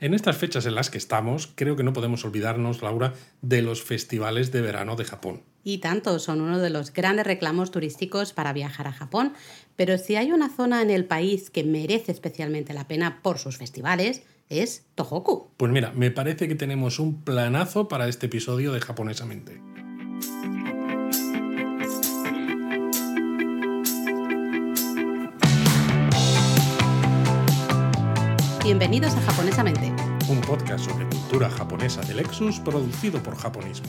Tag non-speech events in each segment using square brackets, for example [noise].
En estas fechas en las que estamos, creo que no podemos olvidarnos, Laura, de los festivales de verano de Japón. Y tanto, son uno de los grandes reclamos turísticos para viajar a Japón. Pero si hay una zona en el país que merece especialmente la pena por sus festivales, es Tohoku. Pues mira, me parece que tenemos un planazo para este episodio de Japonesamente. Bienvenidos a Japonesamente. Un podcast sobre cultura japonesa de Lexus producido por Japonismo.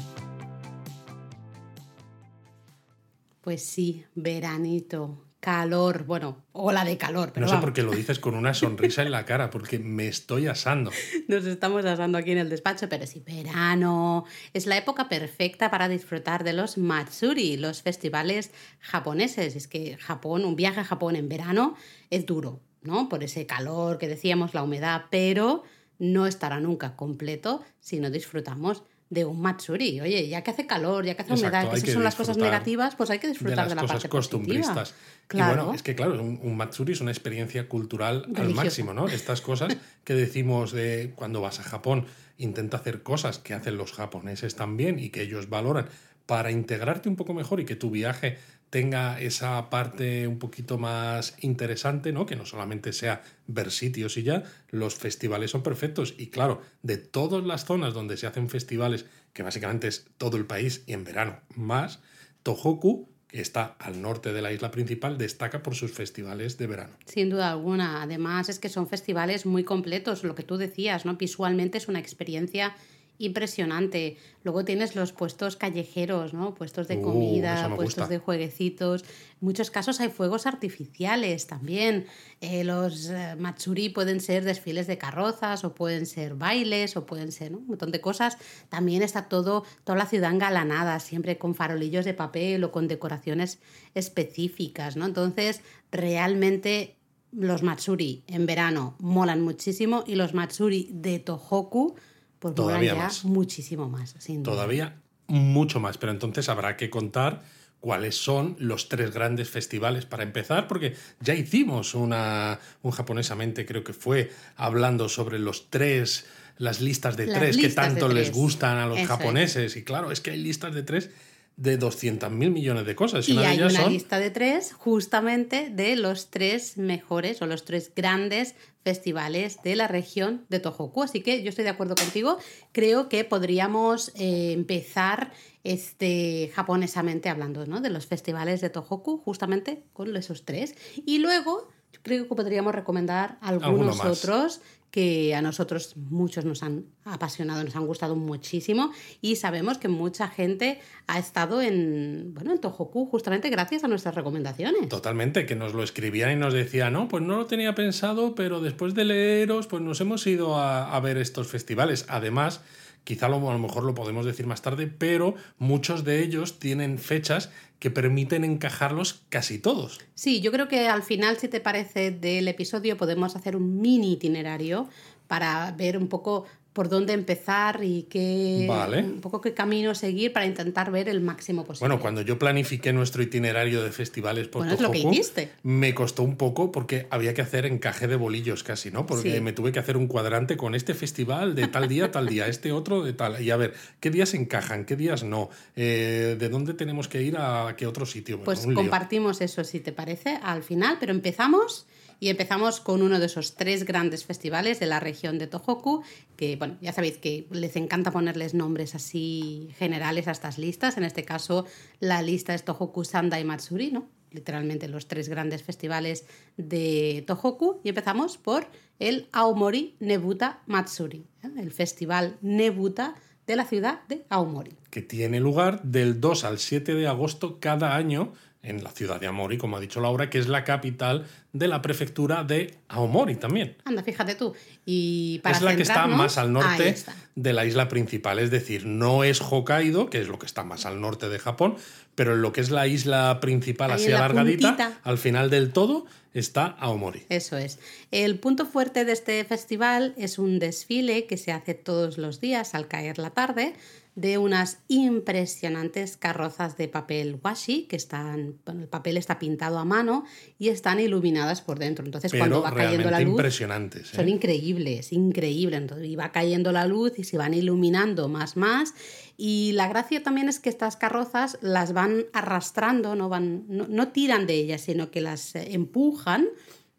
Pues sí, veranito, calor, bueno, ola de calor. Pero no sé vamos. por qué lo [laughs] dices con una sonrisa en la cara, porque me estoy asando. Nos estamos asando aquí en el despacho, pero sí, verano. Es la época perfecta para disfrutar de los Matsuri, los festivales japoneses. Es que Japón, un viaje a Japón en verano es duro, ¿no? Por ese calor que decíamos, la humedad, pero no estará nunca completo si no disfrutamos de un Matsuri. Oye, ya que hace calor, ya que hace Exacto, humedad, que esas son las cosas negativas, pues hay que disfrutar de de, las la cosas parte costumbristas. positiva. Y Claro. bueno, es que claro, un, un Matsuri es una experiencia cultural al máximo, ¿no? Estas cosas que decimos de cuando vas a Japón, intenta hacer cosas que hacen los japoneses también y que ellos valoran para integrarte un poco mejor y que tu viaje tenga esa parte un poquito más interesante, ¿no? Que no solamente sea ver sitios y ya, los festivales son perfectos. Y claro, de todas las zonas donde se hacen festivales, que básicamente es todo el país y en verano más, Tohoku, que está al norte de la isla principal, destaca por sus festivales de verano. Sin duda alguna. Además, es que son festivales muy completos, lo que tú decías, ¿no? Visualmente es una experiencia impresionante. Luego tienes los puestos callejeros, ¿no? Puestos de Uh, comida, puestos gusta. de jueguecitos. En muchos casos hay fuegos artificiales también. Eh, los eh, matsuri pueden ser desfiles de carrozas o pueden ser bailes o pueden ser ¿no? un montón de cosas. También está todo, toda la ciudad engalanada, siempre con farolillos de papel o con decoraciones específicas, ¿no? Entonces, realmente los Matsuri en verano molan muchísimo y los Matsuri de Tohoku pues Todavía ya más. muchísimo más. Sin duda. Todavía mucho más, pero entonces habrá que contar cuáles son los tres grandes festivales para empezar, porque ya hicimos una, un japonesamente, creo que fue, hablando sobre los tres, las listas de Las tres que listas tanto les gustan a los Eso es. japoneses. Y claro, es que hay listas de tres de 200 mil millones de cosas. Y, hay una son lista de tres justamente de los tres mejores o los tres grandes festivales de la región de Tohoku. Así que yo estoy de acuerdo contigo. Creo que podríamos eh, empezar este japonesamente hablando ¿no? de los festivales de Tohoku justamente con esos tres. Y luego creo que podríamos recomendar Alguno algunos otros que a nosotros muchos nos han apasionado, nos han gustado muchísimo y sabemos que mucha gente ha estado en, bueno, en Tohoku justamente gracias a nuestras recomendaciones. Totalmente, que nos lo escribían y nos decían, no, pues no lo tenía pensado, pero después de leeros, pues nos hemos ido a, a ver estos festivales. Además, quizá a lo mejor lo podemos decir más tarde, pero muchos de ellos tienen fechas que permiten encajarlos casi todos. Sí, yo creo que al final, si te parece, del episodio podemos hacer un mini itinerario para ver un poco por dónde empezar y qué, Vale. un poco qué camino seguir para intentar ver el máximo posible. Bueno, cuando yo planifiqué nuestro itinerario de festivales por Bueno, es lo que Tohoku, hiciste. me costó un poco porque había que hacer encaje de bolillos casi, ¿no? Porque Sí. me tuve que hacer un cuadrante con este festival de tal día, tal día, este otro de tal. Y a ver, ¿qué días encajan? ¿Qué días no? Eh, ¿De dónde tenemos que ir a qué otro sitio? Bueno, Pues lío. compartimos eso, si te parece, al final, pero empezamos y empezamos con uno de esos tres grandes festivales de la región de Tohoku, que, bueno, ya sabéis que les encanta ponerles nombres así generales a estas listas. En este caso, la lista es Tohoku Sandai Matsuri, ¿no? Literalmente los tres grandes festivales de Tohoku. Y empezamos por el Aomori Nebuta Matsuri, ¿eh? el festival Nebuta de la ciudad de Aomori. que tiene lugar del 2 al 7 de agosto cada año en la ciudad de Aomori, como ha dicho Laura, que es la capital de la prefectura de Aomori también. Anda, fíjate tú. Y para es la que está más al norte de la isla principal, es decir, no es Hokkaido, que es lo que está más al norte de Japón, pero en lo que es la isla principal Ahí así alargadita, puntita. al final del todo está Aomori. Eso es. El punto fuerte de este festival es un desfile que se hace todos los días al caer la tarde de unas impresionantes carrozas de papel washi que están, bueno, el papel está pintado a mano y están iluminadas por dentro. Entonces, Pero cuando va cayendo la luz, impresionantes. ¿eh? son increíbles, increíbles. Entonces, y va cayendo la luz y se van iluminando más, más. Y la gracia también es que estas carrozas las van arrastrando, no, van, no, no tiran de ellas, sino que las eh, empujan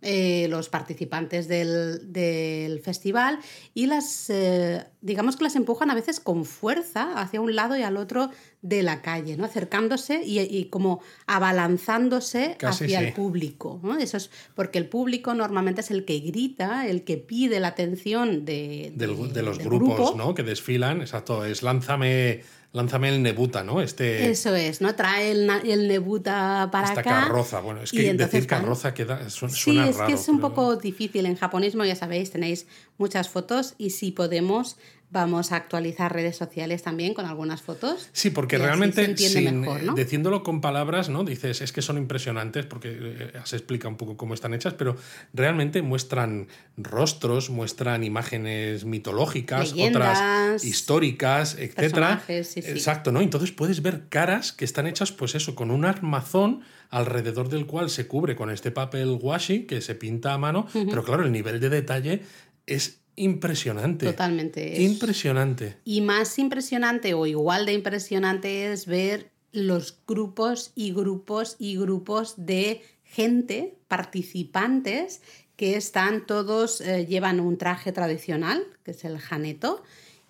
eh, los participantes del, del festival y las, eh, digamos que las empujan a veces con fuerza hacia un lado y al otro de la calle, ¿no? acercándose y, y como abalanzándose Casi hacia sí. el público. ¿no? Eso es porque el público normalmente es el que grita, el que pide la atención de, Del- de- de los del grupos grupo. ¿no? que desfilan, exacto, es lánzame, lánzame el Nebuta, ¿no? Este, Eso es, ¿no? Trae el, el Nebuta para esta acá. carroza. Bueno, es que entonces decir carroza queda, su- Sí, suena es raro. que es un pero- poco difícil. En japonismo, ya sabéis, tenéis muchas fotos y si podemos, vamos a actualizar redes sociales también con algunas fotos. Sí, porque realmente, sin, mejor, eh, ¿no? diciéndolo con palabras, ¿no? Dices, es que son impresionantes porque eh, se explica un poco cómo están hechas, pero realmente muestran rostros, muestran imágenes mitológicas, Leyendas, otras históricas, etcétera. sí, sí. Exacto, ¿no? Entonces puedes ver caras que están hechas, pues eso, con un armazón alrededor del cual se cubre con este papel washi que se pinta a mano, pero claro, el nivel de detalle es impresionante. Totalmente. es- Impresionante. Y más impresionante o igual de impresionante es ver los grupos y grupos y grupos de gente, participantes, que están todos, eh, llevan un traje tradicional, que es el janeto,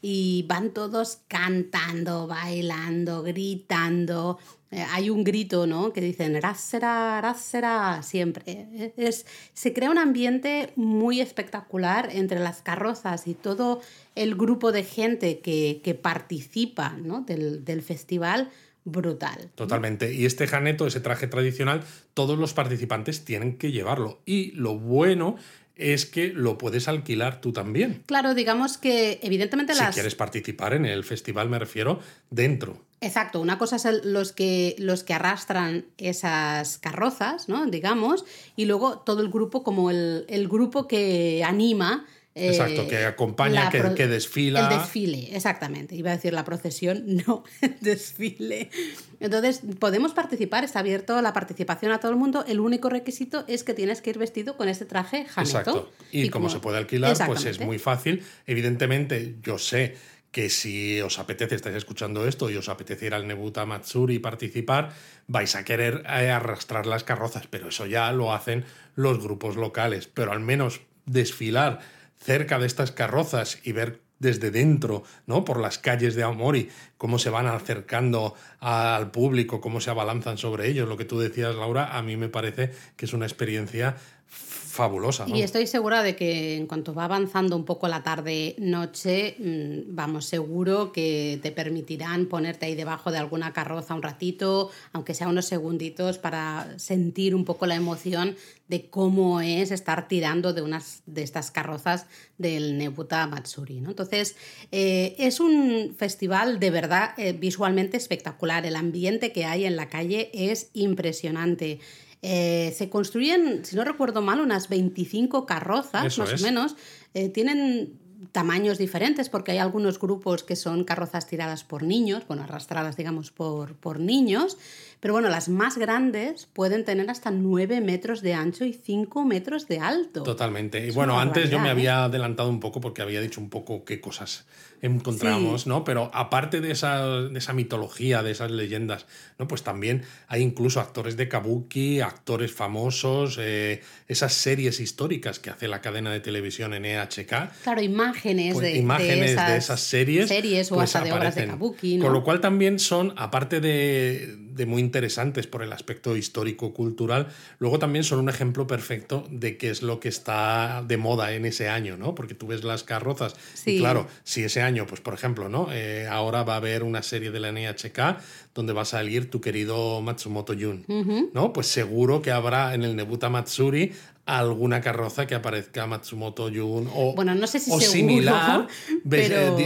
y van todos cantando, bailando, gritando. Eh, hay un grito, ¿no? Que dicen, Rassera, Rassera, siempre. Eh, Es, se crea un ambiente muy espectacular entre las carrozas y todo el grupo de gente que, que participa ¿no? del, del festival, brutal. Totalmente. Y este janeto, ese traje tradicional, todos los participantes tienen que llevarlo. Y lo bueno es que lo puedes alquilar tú también. Claro, digamos que evidentemente Si las... quieres participar en el festival, me refiero, dentro. Exacto, una cosa es el- los, que, los que arrastran esas carrozas, ¿no? Digamos, y luego todo el grupo como el, el grupo que anima. Eh, Exacto, que acompaña, que, desfila. El desfile, exactamente. Iba a decir la procesión, [laughs] no, el desfile. Entonces, podemos participar, está abierto la participación a todo el mundo. El único requisito es que tienes que ir vestido con este traje janeto. Exacto. Y, como, se puede alquilar, pues es muy fácil. Evidentemente, yo sé que si os apetece, estáis escuchando esto y os apetece ir al Nebuta Matsuri y participar, vais a querer eh, arrastrar las carrozas, pero eso ya lo hacen los grupos locales. Pero al menos desfilar cerca de estas carrozas y ver desde dentro, ¿no? Por las calles de Aomori, cómo se van acercando al público, cómo se abalanzan sobre ellos, lo que tú decías, Laura, a mí me parece que es una experiencia fabulosa. Y vamos. estoy segura de que en cuanto va avanzando un poco la tarde-noche, mm, vamos, seguro que te permitirán ponerte ahí debajo de alguna carroza un ratito, aunque sea unos segunditos, para sentir un poco la emoción de cómo es estar tirando de unas de estas carrozas del Nebuta Matsuri. ¿no? Entonces, eh, es un festival de verdad eh, visualmente espectacular. El ambiente que hay en la calle es impresionante. Eh, se construyen, si no recuerdo mal, unas 25 carrozas, Eso más es. o menos. Eh, tienen tamaños diferentes porque hay algunos grupos que son carrozas tiradas por niños, bueno, arrastradas, digamos, por, por niños. Pero bueno, las más grandes pueden tener hasta 9 metros de ancho y 5 metros de alto. Totalmente. Y bueno, antes yo me había adelantado un poco porque había dicho un poco qué cosas encontramos, ¿no? Pero aparte de esa, de esa mitología, de esas leyendas, ¿no? Pues también hay incluso actores de kabuki, actores famosos, eh, esas series históricas que hace la cadena de televisión NHK. Claro, imágenes, pues, de, imágenes de, de esas, series. series o pues hasta de obras de kabuki. ¿no? Con lo cual también son, aparte de, de muy interesantes por el aspecto histórico-cultural, luego también son un ejemplo perfecto de qué es lo que está de moda en ese año, ¿no? Porque tú ves las carrozas Sí. y claro, si ese año, pues por ejemplo, ¿no? Eh, ahora va a haber una serie de la NHK donde va a salir tu querido Matsumoto Jun, ¿no? Pues seguro que habrá en el Nebuta Matsuri alguna carroza que aparezca Matsumoto Jun o, Bueno, no sé si o seguro, similar pero-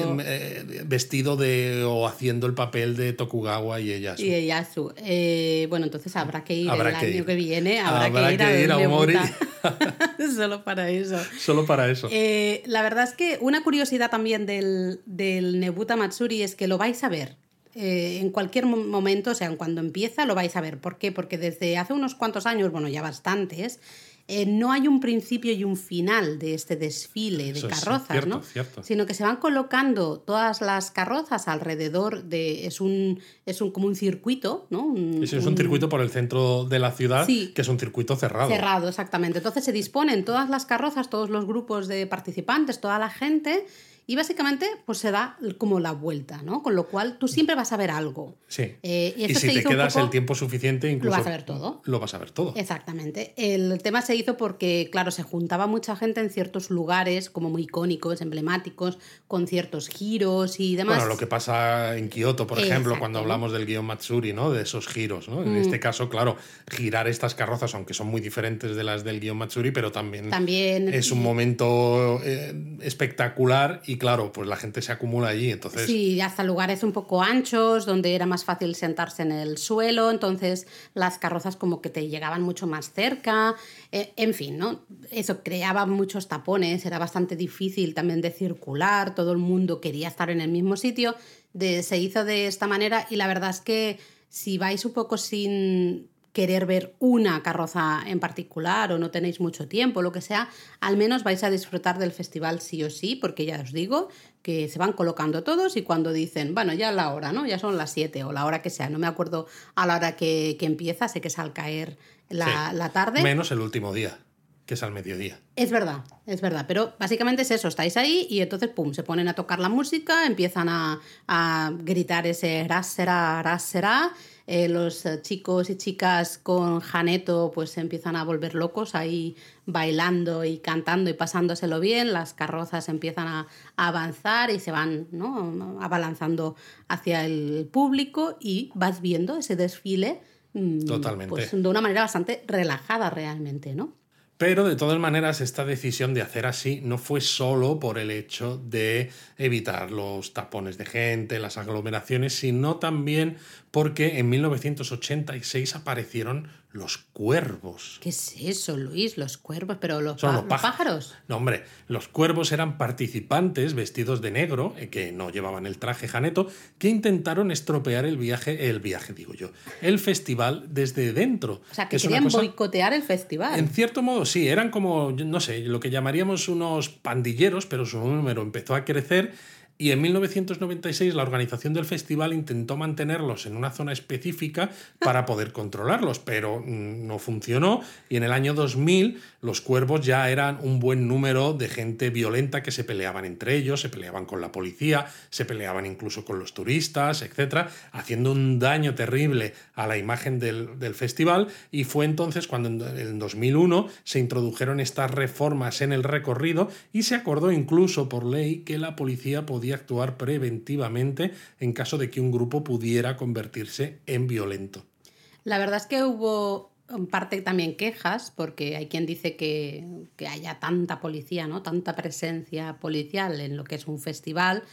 vestido de o haciendo el papel de Tokugawa y ella Y de Yasu. Eh, bueno, entonces habrá que ir Habrá el que año ir. que viene. Habrá, Habrá que ir, que ir a Nebuta. Omori. [laughs] Solo para eso. solo para eso Eh, la verdad es que una curiosidad también del, del Nebuta Matsuri es que lo vais a ver. eh, en cualquier mo- momento, o sea, cuando empieza, lo vais a ver. ¿Por qué? Porque desde hace unos cuantos años, bueno, ya bastantes, eh, no hay un principio y un final de este desfile de Eso carrozas, cierto, ¿no? cierto. Sino que se van colocando todas las carrozas alrededor de. Es un. Es un como un circuito, ¿no? Un- es un circuito por el centro de la ciudad, Sí. que es un circuito cerrado. Cerrado, exactamente. Entonces se disponen todas las carrozas, todos los grupos de participantes, toda la gente, y básicamente pues se da como la vuelta, ¿no? Con lo cual tú siempre vas a ver algo. Sí. Eh, y si te quedas poco- el tiempo suficiente, incluso. vas a ver todo. Lo vas a ver todo. Exactamente. El tema se hizo porque, claro, se juntaba mucha gente en ciertos lugares como muy icónicos, emblemáticos, con ciertos giros y demás. Bueno, lo que pasa en Kioto, por ejemplo, cuando hablamos del guion Matsuri, ¿no? De esos giros, ¿no? Mm. En este caso, claro, girar estas carrozas, aunque son muy diferentes de las del guion Matsuri, pero también, También es un momento eh, espectacular y, claro, pues la gente se acumula allí, entonces... Sí, hasta lugares un poco anchos, donde era más fácil sentarse en el suelo, entonces las carrozas como que te llegaban mucho más cerca, eh, en fin, ¿no? Eso creaba muchos tapones, era bastante difícil también de circular, todo el mundo quería estar en el mismo sitio, de, se hizo de esta manera y la verdad es que si vais un poco sin querer ver una carroza en particular o no tenéis mucho tiempo, lo que sea, al menos vais a disfrutar del festival sí o sí, porque ya os digo que se van colocando todos y cuando dicen, bueno, ya la hora, ¿no? Ya son las 7 o la hora que sea, no me acuerdo a la hora que, que empieza, sé que es al caer la, Sí. la tarde. Menos el último día, que es al mediodía. Es verdad, es verdad, pero básicamente es eso, estáis ahí y entonces, pum, se ponen a tocar la música, empiezan a, a gritar ese será, ras será, eh, los eh, chicos y chicas con Janeto pues se empiezan a volver locos ahí bailando y cantando y pasándoselo bien, las carrozas empiezan a, a avanzar y se van ¿no? abalanzando hacia el público y vas viendo ese desfile mm, Totalmente. pues, de una manera bastante relajada realmente, ¿no? Pero de todas maneras, esta decisión de hacer así no fue solo por el hecho de evitar los tapones de gente, las aglomeraciones, sino también porque en 1986 aparecieron los cuervos. ¿Qué es eso, Luis? Los cuervos, pero los, Son los pájaros. pájaros. No, hombre, los cuervos eran participantes vestidos de negro, eh, que no llevaban el traje janeto, que intentaron estropear el viaje, el viaje, digo yo, el festival desde dentro. O sea, que, querían cosa- boicotear el festival. En cierto modo, sí, eran como, no sé, lo que llamaríamos unos pandilleros, pero su número empezó a crecer y en 1996 la organización del festival intentó mantenerlos en una zona específica para [laughs] poder controlarlos, pero mm, no funcionó. Y en el año 2000 los cuervos ya eran un buen número de gente violenta que se peleaban entre ellos, se peleaban con la policía, se peleaban incluso con los turistas, etcétera, haciendo un daño terrible a la imagen del, del festival. Y fue entonces cuando en en 2001 se introdujeron estas reformas en el recorrido y se acordó incluso por ley que la policía podía actuar preventivamente en caso de que un grupo pudiera convertirse en violento. La verdad es que hubo en parte también quejas, porque hay quien dice que, que haya tanta policía, ¿no? Tanta presencia policial en lo que es un festival.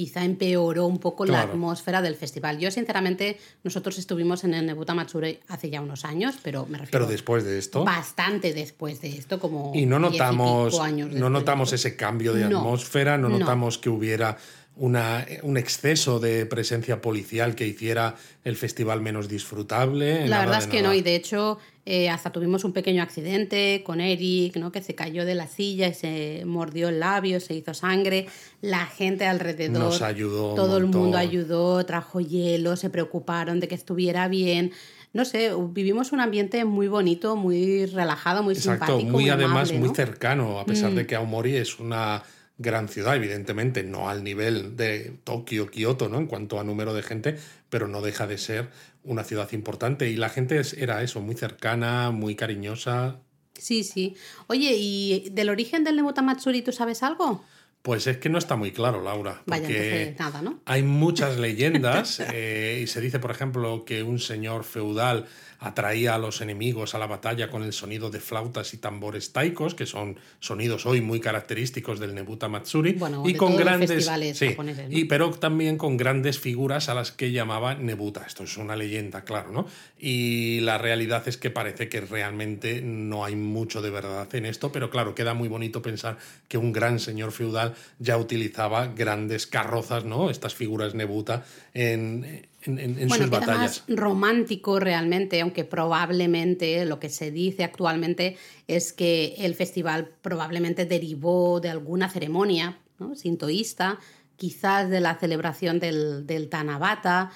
Quizá empeoró un poco la atmósfera del festival. Yo, sinceramente, nosotros estuvimos en el Nebuta Matsuri hace ya unos años, pero me refiero Pero después de esto... bastante después de esto, como Y no 10 notamos, años no notamos ese cambio de No, atmósfera, no, no. notamos que hubiera una, un exceso de presencia policial que hiciera el festival menos disfrutable. La verdad es que nada. no, y de hecho eh, hasta tuvimos un pequeño accidente con Eric, ¿no? que se cayó de la silla y se mordió el labio, se hizo sangre. La gente alrededor, Nos ayudó todo el mundo ayudó, trajo hielo, se preocuparon de que estuviera bien. No sé, vivimos un ambiente muy bonito, muy relajado, muy Exacto, simpático. muy, además amable, muy ¿no? Mm. cercano, a pesar de que Aomori es una gran ciudad, evidentemente, no al nivel de Tokio, Kioto, ¿no? En cuanto a número de gente, pero no deja de ser una ciudad importante. Y la gente era eso, muy cercana, muy cariñosa. Sí, sí. Oye, ¿y del origen del Nebuta Matsuri tú sabes algo? Pues es que no está muy claro, Laura. Vaya, porque nada, ¿no? Hay muchas leyendas [laughs] eh, y se dice, por ejemplo, que un señor feudal atraía a los enemigos a la batalla con el sonido de flautas y tambores taikos, que son sonidos hoy muy característicos del Nebuta Matsuri, Bueno, y de con todos los grandes, festivales sí, japoneses, ¿no? y pero también con grandes figuras a las que llamaba Nebuta. Esto es una leyenda, claro, ¿no? Y la realidad es que parece que realmente no hay mucho de verdad en esto, pero claro, queda muy bonito pensar que un gran señor feudal ya utilizaba grandes carrozas, ¿no? Estas figuras Nebuta en, en, en- en bueno, sus queda batallas. más romántico realmente, aunque probablemente lo que se dice actualmente es que el festival probablemente derivó de alguna ceremonia ¿no? sintoísta, quizás de la celebración del, del Tanabata,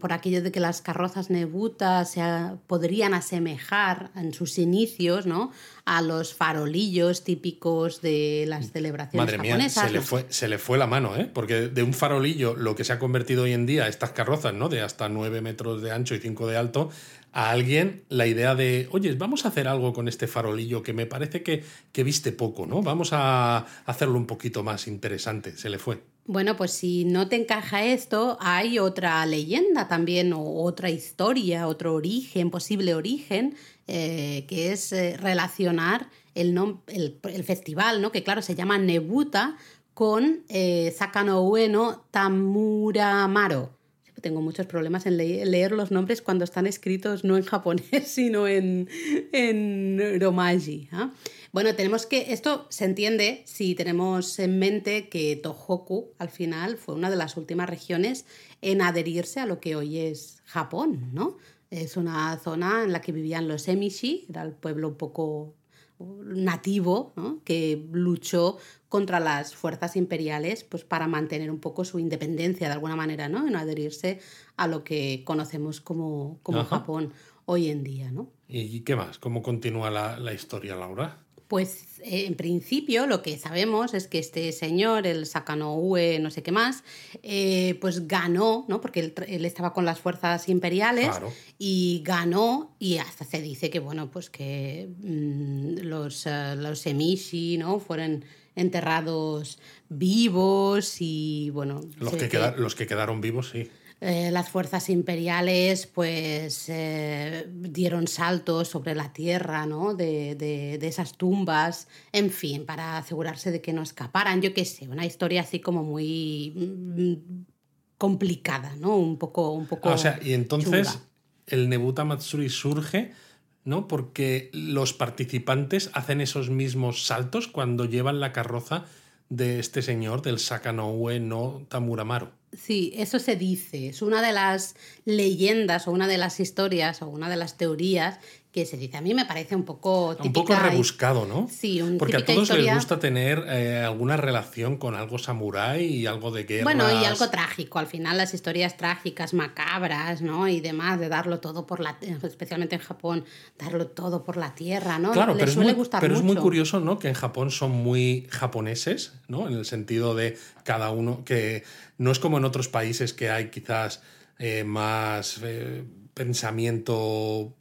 por aquello de que las carrozas nebutas se podrían asemejar en sus inicios ¿no? a los farolillos típicos de las celebraciones Madre mía, se le, fue, se le fue la mano, ¿eh? Porque de un farolillo, lo que se ha convertido hoy en día, estas carrozas, ¿no? De hasta 9 metros de ancho y 5 de alto, a alguien la idea de, oye, vamos a hacer algo con este farolillo que me parece que, que viste poco, ¿no? Vamos a hacerlo un poquito más interesante. Se le fue. Bueno, pues si no te encaja esto, hay otra leyenda también, o otra historia, otro origen, posible origen, eh, que es eh, relacionar el, el, el festival, ¿no? que claro, se llama Nebuta, con eh, Sakano Ueno Tamuramaro. Tengo muchos problemas en le- leer los nombres cuando están escritos no en japonés, [laughs] sino en, en romaji. ¿ah? Bueno, tenemos que. Esto se entiende si tenemos en mente que Tohoku, al final, fue una de las últimas regiones en adherirse a lo que hoy es Japón, ¿no? Es una zona en la que vivían los Emishi, era el pueblo un poco nativo, ¿no? que luchó contra las fuerzas imperiales pues, para mantener un poco su independencia de alguna manera, ¿no? en adherirse a lo que conocemos como, como. Japón hoy en día. ¿no? ¿Y qué más? ¿Cómo continúa la, la historia, Laura? Pues eh, en principio lo que sabemos es que este señor, el Sakanoue, no sé qué más, eh, pues ganó, ¿no? Porque él, estaba con las fuerzas imperiales Claro. y ganó y hasta se dice que, bueno, pues que mm, los, eh, los emishi, ¿no? Fueron enterrados vivos y, bueno... Los que, queda- los que quedaron vivos, sí. Eh, las fuerzas imperiales pues eh, dieron saltos sobre la tierra ¿no? de, de- de esas tumbas, en fin, para asegurarse de que no escaparan. Yo qué sé, una historia así como muy mm, complicada, ¿no? Un poco, un poco. Ah, o sea, y entonces chunga. el Nebuta Matsuri surge, ¿no? Porque los participantes hacen esos mismos saltos cuando llevan la carroza de este señor, del Sakanoue no Tamuramaro. Sí, eso se dice. Es una de las leyendas o una de las historias o una de las teorías que se dice. A mí me parece un poco típica. Un poco rebuscado, ¿no? Sí, un Porque a todos historia- les gusta tener eh, alguna relación con algo samurái y algo de guerra. Bueno, y algo trágico. Al final, las historias trágicas, macabras, ¿no? Y demás, de darlo todo por la. especialmente en Japón, darlo todo por la tierra, ¿no? Claro, Les pero, es suele muy, gustar pero es muy curioso, ¿no? Que en Japón son muy japoneses, ¿no? En el sentido de cada uno, que no es como en otros países que hay quizás eh, más eh, pensamiento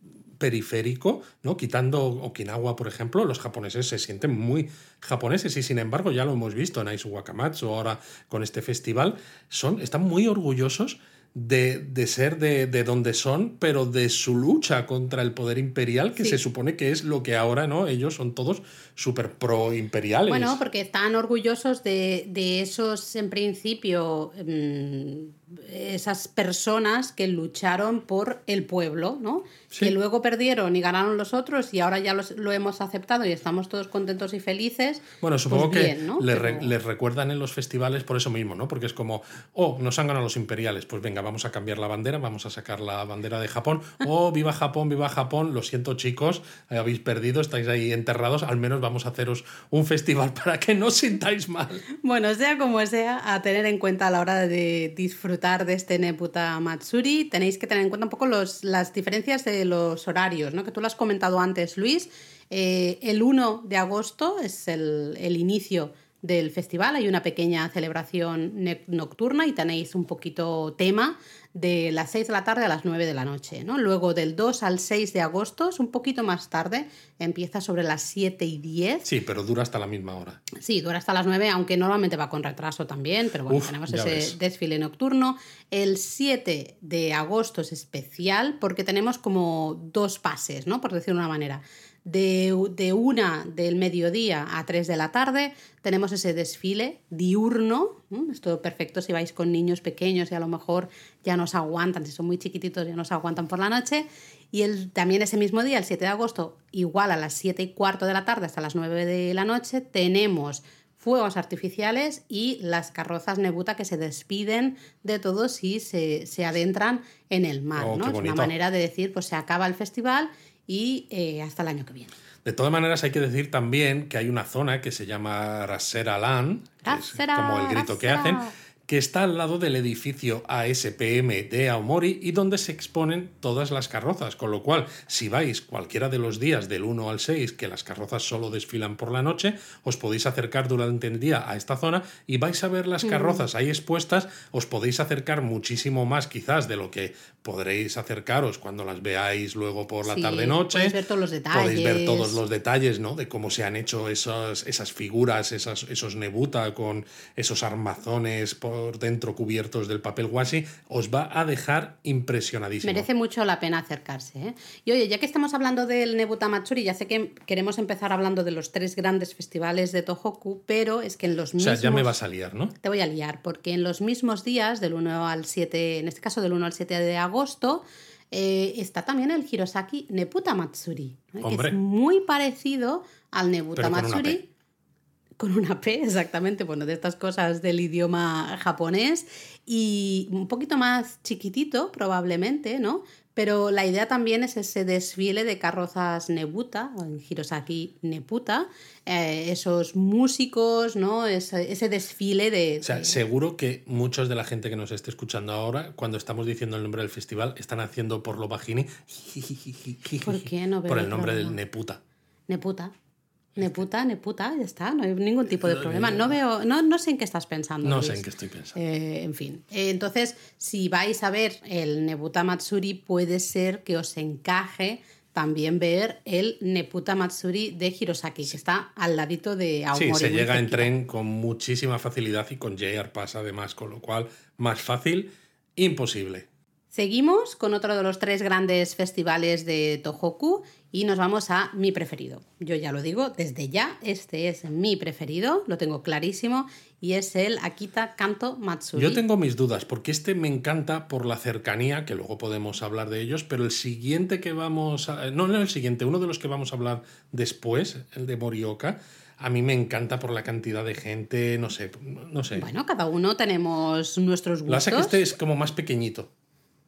periférico, ¿no? Quitando Okinawa, por ejemplo, los japoneses se sienten muy japoneses y sin embargo ya lo hemos visto en Aizu Wakamatsu ahora con este festival, son, están muy orgullosos de, de ser de, de donde son, pero de su lucha contra el poder imperial, que Sí. se supone que es lo que ahora, ¿no? Ellos son todos súper pro-imperiales. Bueno, porque están orgullosos de, de esos, en principio, mm, esas personas que lucharon por el pueblo, ¿no? Sí. Que luego perdieron y ganaron los otros y ahora ya los- lo hemos aceptado y estamos todos contentos y felices. Bueno, supongo pues que bien, ¿no? les, Pero- re- les recuerdan en los festivales por eso mismo, ¿no? Porque es como, oh, nos han ganado los imperiales, pues venga, vamos a cambiar la bandera, vamos a sacar la bandera de Japón. Oh, [laughs] viva Japón, viva Japón, lo siento chicos, eh, habéis perdido, estáis ahí enterrados, al menos vamos a haceros un festival [laughs] para que no os sintáis mal. Bueno, sea como sea, a tener en cuenta a la hora de disfrutar de este Neputa Matsuri, tenéis que tener en cuenta un poco los, las diferencias de los horarios, ¿no? Que tú lo has comentado antes, Luis. Eh, el 1 de agosto es el, el inicio del festival, hay una pequeña celebración nocturna y tenéis un poquito tema de las 6 de la tarde a las 9 de la noche, ¿no? Luego del 2 al 6 de agosto, es un poquito más tarde, empieza sobre las 7 y 10 Sí, pero dura hasta la misma hora. Sí, dura hasta las 9, aunque normalmente va con retraso también, pero bueno, Uf, tenemos ese ves. desfile nocturno. El 7 de agosto es especial porque tenemos como dos pases, ¿no? Por decirlo de una manera. De, de una del mediodía a 3 de la tarde tenemos ese desfile diurno. ¿no? Esto perfecto si vais con niños pequeños y a lo mejor ya nos aguantan, si son muy chiquititos ya nos aguantan por la noche. Y el, también ese mismo día, el 7 de agosto, igual a las 7 y cuarto de la tarde hasta las 9 de la noche, tenemos fuegos artificiales y las carrozas Nebuta que se despiden de todos y se, se adentran en el mar. Oh, ¿no? Es una manera de decir, pues se acaba el festival y eh, hasta el año que viene. De todas maneras, hay que decir también que hay una zona que se llama Rasera Land, que es como el grito que hacen, que está al lado del edificio ASPM de Aomori y donde se exponen todas las carrozas. Con lo cual, si vais cualquiera de los días del 1 al 6, que las carrozas solo desfilan por la noche, os podéis acercar durante el día a esta zona y vais a ver las carrozas ahí expuestas. Os podéis acercar muchísimo más, quizás, de lo que podréis acercaros cuando las veáis luego por la Sí, tarde-noche. podéis ver todos los Podéis ver todos detalles. los detalles, ¿no? De cómo se han hecho esas, esas figuras, esas, esos nebuta con esos armazones por dentro cubiertos del papel washi, os va a dejar impresionadísimo. Merece mucho la pena acercarse. ¿eh? Y oye, ya que estamos hablando del Nebuta Matsuri, ya sé que queremos empezar hablando de los tres grandes festivales de Tohoku, pero es que en los o mismos... sea, ya me vas a liar, ¿no? Te voy a liar, porque en los mismos días, del 1 al 7, en este caso del 1 al 7 de agosto, eh, está también el Hirosaki Neputa Matsuri, ¿eh? que Hombre. es muy parecido al Nebuta Pero con una. P. Exactamente, bueno, de estas cosas del idioma japonés y un poquito más chiquitito probablemente, ¿no? Pero la idea también es ese desfile de carrozas Nebuta, o en Hirosaki Neputa, eh, esos músicos, ¿no? Ese, ese desfile de... O sea, de- seguro que muchos de la gente que nos esté escuchando ahora, cuando estamos diciendo el nombre del festival, están haciendo por lo bajini. ¿Por qué? No veo Por el nombre del. Neputa. Neputa. Neputa, Neputa, ya está, no hay ningún tipo de problema. No veo, no, no sé en qué estás pensando. No Luis. sé en qué estoy pensando. Eh, en fin, Eh, entonces, si vais a ver el Nebuta Matsuri, puede ser que os encaje también ver el Neputa Matsuri de Hirosaki, que está al ladito de Aomori. Sí, se llega en tren con muchísima facilidad y con JR Pass además, con lo cual más fácil, imposible. Seguimos con otro de los tres grandes festivales de Tohoku y nos vamos a mi preferido. Yo ya lo digo, desde ya, este es mi preferido, lo tengo clarísimo, y es el Akita Kanto Matsuri. Yo tengo mis dudas, porque este me encanta por la cercanía, que luego podemos hablar de ellos, pero el siguiente que vamos a... No, no el siguiente, uno de los que vamos a hablar después, el de Morioka, a mí me encanta por la cantidad de gente, no sé, no sé. Bueno, cada uno tenemos nuestros La gustos. es que este es como más pequeñito.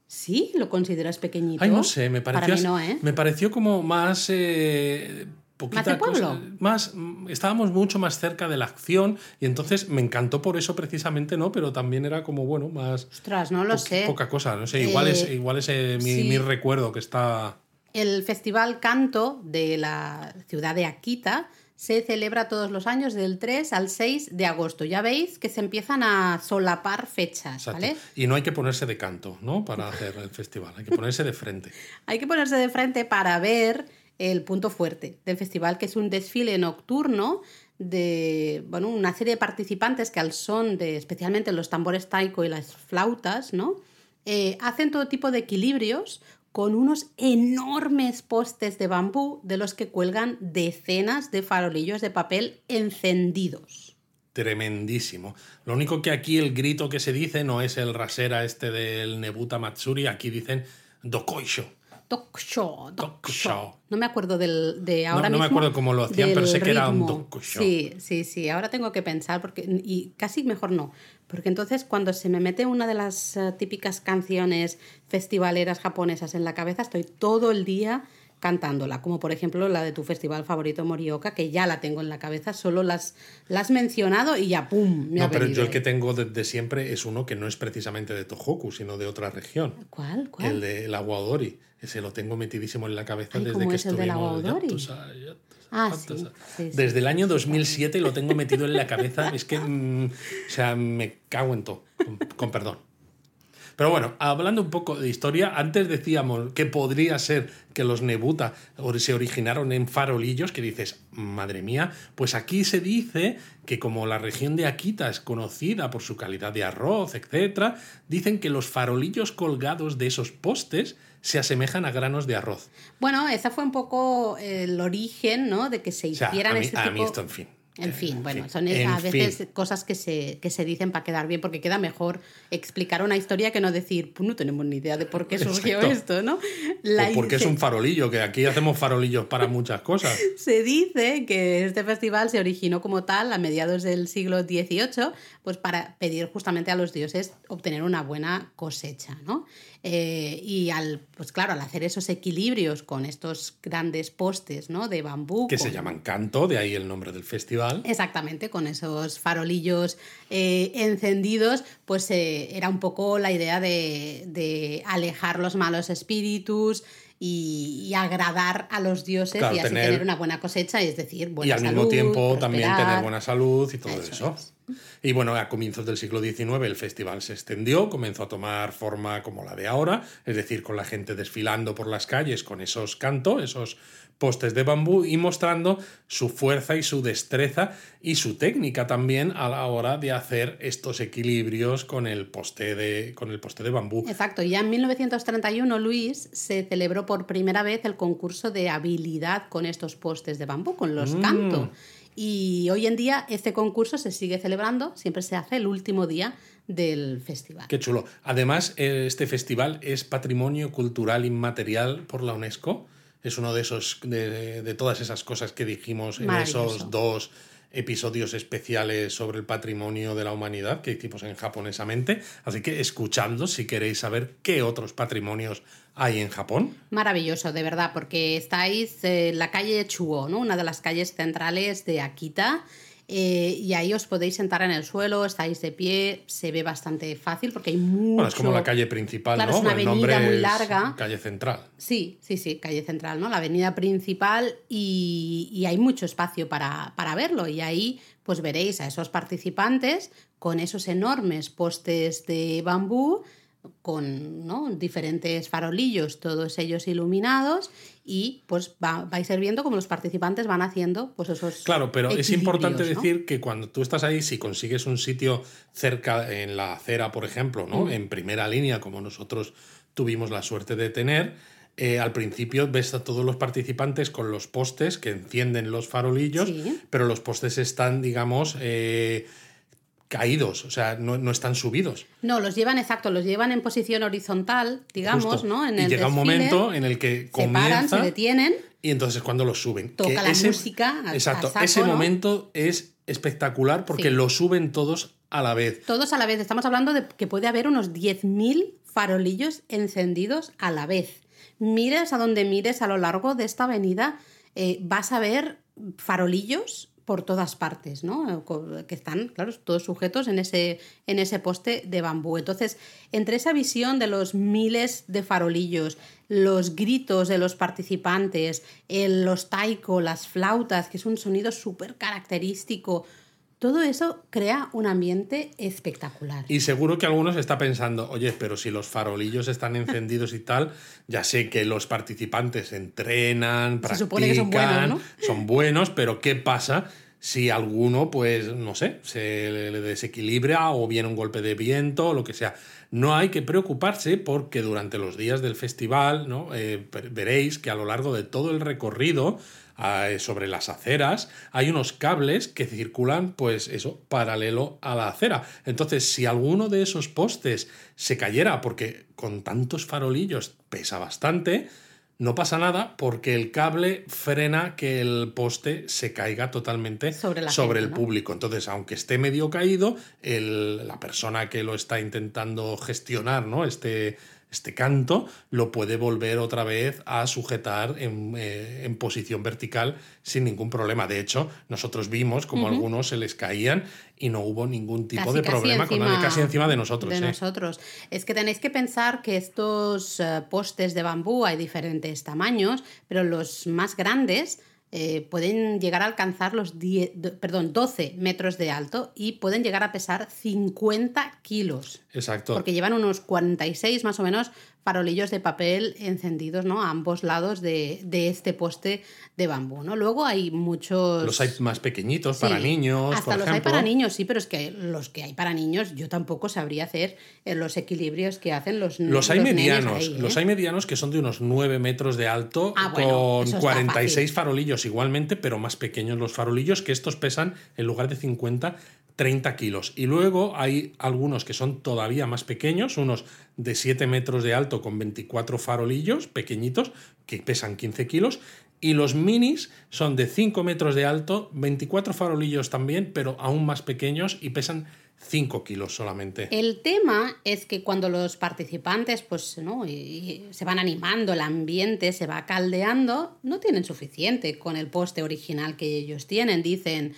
Sí, lo consideras pequeñito. Ay, no sé, me pareció, Para mí no, ¿eh? me pareció como más... eh, poquita ¿Más de pueblo? cosa- más, mm, estábamos mucho más cerca de la acción y entonces me encantó por eso precisamente, ¿no? Pero también era como, bueno, más... Ostras, no lo po- sé. Poca cosa, no sé, igual Eh, es, igual es eh, mi, sí. mi recuerdo que está... El Festival Canto de la ciudad de Akita se celebra todos los años del 3 al 6 de agosto. Ya veis que se empiezan a solapar fechas, Exacto. ¿vale? Y no hay que ponerse de canto, ¿no? Para [laughs] hacer el festival, hay que ponerse de frente. Hay que ponerse de frente para ver el punto fuerte del festival, que es un desfile nocturno de bueno, una serie de participantes que al son de especialmente los tambores taiko y las flautas, ¿no? Eh, hacen todo tipo de equilibrios con unos enormes postes de bambú de los que cuelgan decenas de farolillos de papel encendidos. Tremendísimo. Lo único que aquí el grito que se dice no es el rasera este del Nebuta Matsuri, aquí dicen Dokoisho. Tokusho, Tokusho. No me acuerdo del, de ahora no me mismo acuerdo cómo lo hacían, pero sé que era un tokusho. Sí, sí, sí. Ahora tengo que pensar porque y casi mejor no, porque entonces cuando se me mete una de las eh, típicas canciones festivaleras japonesas en la cabeza, estoy todo el día cantándola, como por ejemplo la de tu festival favorito Morioka, que ya la tengo en la cabeza, solo las, has mencionado y ya pum, me ha No, pero venido yo el que tengo desde siempre es uno que no es precisamente de Tohoku, sino de otra región. ¿Cuál? ¿Cuál? El de la Odori. Ese lo tengo metidísimo en la cabeza Ay, desde ¿cómo que es estuvimos. Ah, sí, sí, sí. Desde el año 2007 lo tengo metido en la [laughs] cabeza. Es que, mm, o sea, me cago en todo. Con, con perdón. Pero bueno, hablando un poco de historia, antes decíamos que podría ser que los Nebuta se originaron en farolillos, que dices, madre mía, pues aquí se dice que como la región de Akita es conocida por su calidad de arroz, etc., dicen que los farolillos colgados de esos postes se asemejan a granos de arroz. Bueno, ese fue un poco el origen, ¿no? De que se O sea, hicieran a mí, ese a tipo... mí esto, en fin. En fin, bueno, son a veces cosas que se, que se dicen para quedar bien, porque queda mejor explicar una historia que no decir, pues no tenemos ni idea de por qué surgió Exacto. esto, ¿no? Pues porque es un farolillo, que aquí hacemos farolillos para muchas cosas. [laughs] Se dice que este festival se originó como tal a mediados del siglo XVIII, pues para pedir justamente a los dioses obtener una buena cosecha, ¿no? Eh, y al, pues claro, al hacer esos equilibrios con estos grandes postes, ¿no? De bambú. Que se llaman canto, de ahí el nombre del festival. Exactamente, con esos farolillos eh, encendidos, pues eh, era un poco la idea de, de alejar los malos espíritus y, y agradar a los dioses Claro, y así tener- tener una buena cosecha, es decir, buena y al mismo tiempo también tener buena salud y todo Eso eso. es. Y bueno, a comienzos del siglo XIX el festival se extendió, comenzó a tomar forma como la de ahora, es decir, con la gente desfilando por las calles con esos cantos, esos postes de bambú y mostrando su fuerza y su destreza y su técnica también a la hora de hacer estos equilibrios con el poste de, con el poste de bambú. Exacto, ya en 1931, Luis, se celebró por primera vez el concurso de habilidad con estos postes de bambú, con Mm. los canto. Y hoy en día este concurso se sigue celebrando, siempre se hace el último día del festival. Qué chulo. Además, eh, este festival es patrimonio cultural inmaterial por la UNESCO. Es uno de esos de, de todas esas cosas que dijimos en esos dos episodios especiales sobre el patrimonio de la humanidad que hicimos en japonesamente. Así que escuchadlos si queréis saber qué otros patrimonios hay en Japón. Maravilloso, de verdad, porque estáis en la calle Chuo, ¿no? una de las calles centrales de Akita. Eh, y ahí os podéis sentar en el suelo, estáis de pie, se ve bastante fácil porque hay mucho... Bueno, es como la calle principal, Claro, ¿no? es una el avenida nombre muy es larga. Calle central. Sí, sí, sí, calle central, ¿no? La avenida principal y, y hay mucho espacio para, para verlo. Y ahí pues veréis a esos participantes con esos enormes postes de bambú, con ¿no? diferentes farolillos, todos ellos iluminados, y pues va- vais a ir viendo cómo los participantes van haciendo pues esos. Claro, pero es importante ¿no? decir que cuando tú estás ahí, si consigues un sitio cerca en la acera, por ejemplo, Mm. ¿no? En primera línea, como nosotros tuvimos la suerte de tener, eh, al principio ves a todos los participantes con los postes que encienden los farolillos, Sí. pero los postes están, digamos, eh, caídos, o sea, no, no están subidos. No, los llevan exacto, los llevan en posición horizontal, digamos, Justo. ¿no? En y el llega un momento en el que se paran, se detienen. y entonces cuando los suben. Toca Que la música a- Exacto, a saco, ese ¿no? momento es espectacular porque Sí. lo suben todos a la vez. Todos a la vez. Estamos hablando de que puede haber unos 10.000 farolillos encendidos a la vez. Mires a donde mires a lo largo de esta avenida, eh, vas a ver farolillos por todas partes, ¿no? Co- Que están, claro, todos sujetos en ese, en ese poste de bambú. Entonces, entre esa visión de los miles de farolillos, los gritos de los participantes, el- los taiko, las flautas, que es un sonido súper característico, todo eso crea un ambiente espectacular. Y seguro que algunos está pensando, oye, pero si los farolillos están encendidos y tal, ya sé que los participantes entrenan, Se practican, supone que son buenos, ¿no? son buenos, pero ¿qué pasa si alguno, pues, no sé, se le desequilibra o viene un golpe de viento o lo que sea? No hay que preocuparse porque durante los días del festival, ¿no? Eh, ver- veréis que a lo largo de todo el recorrido sobre las aceras hay unos cables que circulan, pues eso, paralelo a la acera. Entonces, si alguno de esos postes se cayera, porque con tantos farolillos pesa bastante, no pasa nada porque el cable frena que el poste se caiga totalmente Sobre la sobre gente, el ¿no? público. Entonces, aunque esté medio caído, el- la persona que lo está intentando gestionar, ¿no? Este, este canto, lo puede volver otra vez a sujetar en, eh, en posición vertical sin ningún problema. De hecho, nosotros vimos como algunos se les caían y no hubo ningún tipo Casi, de casi problema con nadie, encima casi encima de nosotros. de ¿eh? nosotros. Es que tenéis que pensar que estos eh, postes de bambú hay diferentes tamaños, pero los más grandes eh, pueden llegar a alcanzar los 10, do- perdón, 12 metros de alto y pueden llegar a pesar 50 kilos. Exacto. Porque llevan unos 46 más o menos farolillos de papel encendidos, ¿no? A ambos lados de, de este poste de bambú, ¿no? Luego hay muchos... Los hay más pequeñitos para niños, Hasta por los hay para niños, sí, pero es que los que hay para niños yo tampoco sabría hacer eh, los equilibrios que hacen los Los hay nenes medianos, ahí, ¿eh? los hay medianos que son de unos 9 metros de alto, Ah, bueno, con está 46 fácil. farolillos igualmente, pero más pequeños los farolillos, que estos pesan en lugar de 50, 30 kilos. Y luego hay algunos que son todavía más pequeños, unos de 7 metros de alto con 24 farolillos pequeñitos, que pesan 15 kilos. Y los minis son de 5 metros de alto, 24 farolillos también, pero aún más pequeños y pesan 5 kilos solamente. El tema es que cuando los participantes pues, ¿no? se van animando, el ambiente se va caldeando, no tienen suficiente con el poste original que ellos tienen. Dicen,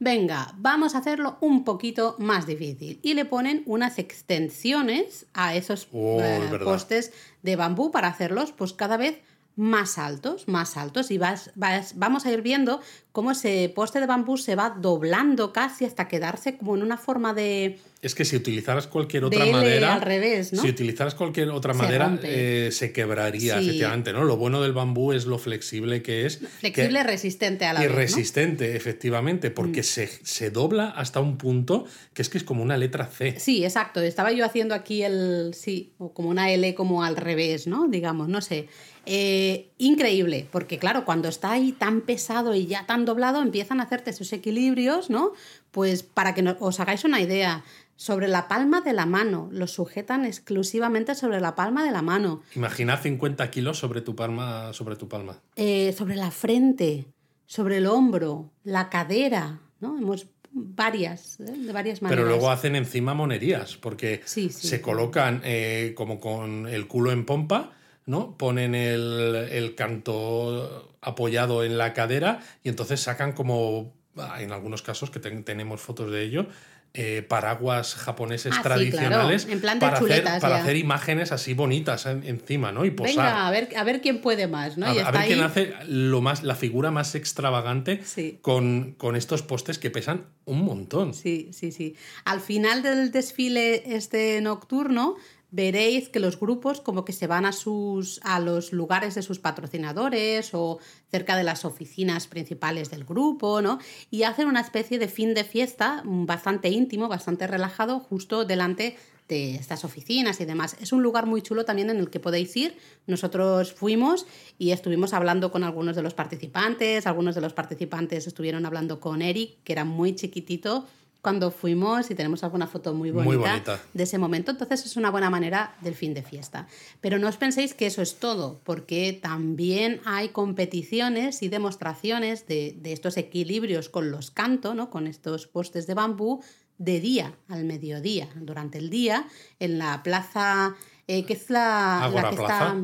venga, vamos a hacerlo un poquito más difícil. Y le ponen unas extensiones a esos Oh, eh, postes de bambú para hacerlos pues cada vez más altos, más altos y vas, vas- vamos a ir viendo cómo ese poste de bambú se va doblando casi hasta quedarse como en una forma de, Es que si utilizaras cualquier otra madera. al revés, ¿no? Si utilizaras cualquier otra Se madera, eh, se quebraría, Sí. efectivamente, ¿no? Lo bueno del bambú es lo flexible que es. Flexible, que- resistente a la y vez, ¿no? Mm. resistente, efectivamente, porque se, se dobla hasta un punto que es que es como una letra C. Sí, exacto. Estaba yo haciendo aquí el, sí, o como una L como al revés, ¿no? Digamos, no sé. Eh, increíble, porque claro, cuando está ahí tan pesado y ya tan doblado, empiezan a hacerte esos equilibrios, ¿no? Pues para que os hagáis una idea, sobre la palma de la mano, los sujetan exclusivamente sobre la palma de la mano, Imagina 50 kilos sobre tu palma, sobre tu palma. Eh, sobre la frente, sobre el hombro, la cadera, ¿no? Hemos varias, ¿eh? de varias maneras. Pero luego hacen encima monerías, porque Sí, sí. se colocan eh, como con el culo en pompa, ¿no? Ponen el, el canto apoyado en la cadera y entonces sacan como, en algunos casos que ten- tenemos fotos de ello, eh, paraguas japoneses Ah, sí, tradicionales claro, en plan de para, hacer, chuletas para ya. hacer imágenes así bonitas en- encima, ¿no? Y posar. Venga, a ver, a ver quién puede más, ¿no? A, Y a está ver quién hace lo más, la figura más extravagante Sí. con, con estos postes que pesan un montón. Sí, sí, sí. Al final del desfile este nocturno veréis que los grupos como que se van a sus a los lugares de sus patrocinadores o cerca de las oficinas principales del grupo, ¿no? Y hacen una especie de fin de fiesta bastante íntimo, bastante relajado justo delante de estas oficinas y demás. Es un lugar muy chulo también en el que podéis ir. Nosotros fuimos y estuvimos hablando con algunos de los participantes, algunos de los participantes estuvieron hablando con Eric, que era muy chiquitito cuando fuimos y tenemos alguna foto muy bonita, Muy bonita. de ese momento. Entonces es una buena manera del fin de fiesta. Pero no os penséis que eso es todo, porque también hay competiciones y demostraciones de, de estos equilibrios con los canto, ¿no? con estos postes de bambú, de día al mediodía, durante el día, en la plaza, eh, que es la, la Ágora que Plaza. está...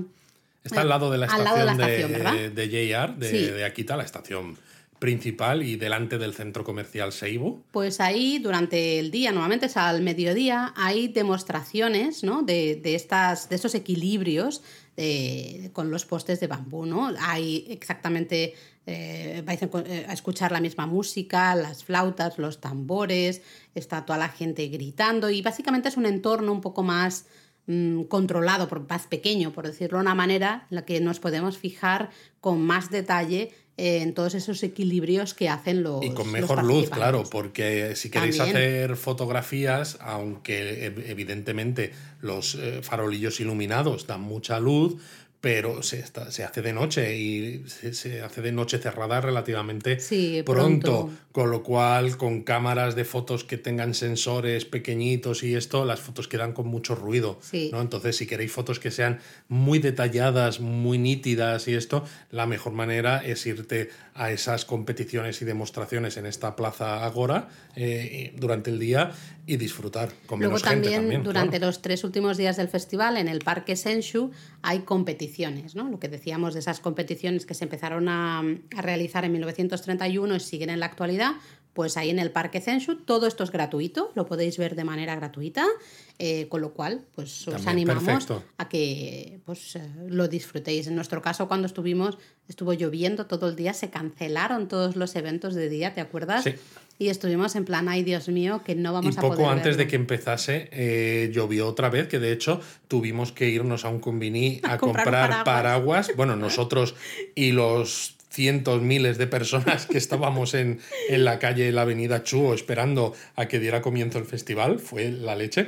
Está al lado de la Al estación, lado de la de, de JR, de, Sí. de Akita, la estación principal y delante del centro comercial Seibu. Pues ahí durante el día, normalmente es al mediodía, hay demostraciones ¿no? de, estas, de esos equilibrios de- con los postes de bambú. ¿no? Hay exactamente, eh, vais eh, a escuchar la misma música, las flautas, los tambores, está toda la gente gritando y básicamente es un entorno un poco más mm, controlado, por- más pequeño, por decirlo de una manera, en la que nos podemos fijar con más detalle eh, en todos esos equilibrios que hacen los Y con mejor luz, claro, porque si queréis También. hacer fotografías, aunque ev- evidentemente los eh, farolillos iluminados dan mucha luz, pero se, está- se hace de noche y se, se hace de noche cerrada relativamente Sí, pronto, pronto. con lo cual con cámaras de fotos que tengan sensores pequeñitos y esto, las fotos quedan con mucho ruido. Sí. ¿no? Entonces, si queréis fotos que sean muy detalladas, muy nítidas y esto, la mejor manera es irte a esas competiciones y demostraciones en esta plaza Agora eh, durante el día y disfrutar con Luego menos gente también, también. durante claro. los tres últimos días del festival, en el Parque Senshu, hay competiciones, ¿no? Lo que decíamos de esas competiciones que se empezaron a, a realizar en 1931 y siguen en la actualidad, pues ahí en el Parque Senshu todo esto es gratuito, lo podéis ver de manera gratuita, eh, con lo cual pues os También, animamos perfecto. a que pues, eh, lo disfrutéis. En nuestro caso, cuando estuvimos, estuvo lloviendo todo el día, se cancelaron todos los eventos de día, ¿te acuerdas? Sí. Y estuvimos en plan, ay Dios mío, que no vamos y a poco poder antes de verlo". que empezase eh, llovió otra vez, que de hecho tuvimos que irnos a un combini [laughs] a, A comprar paraguas. paraguas. Bueno, [laughs] nosotros y los cientos, miles de personas que estábamos en, en la calle, la avenida Chuo, esperando a que diera comienzo el festival, fue la leche.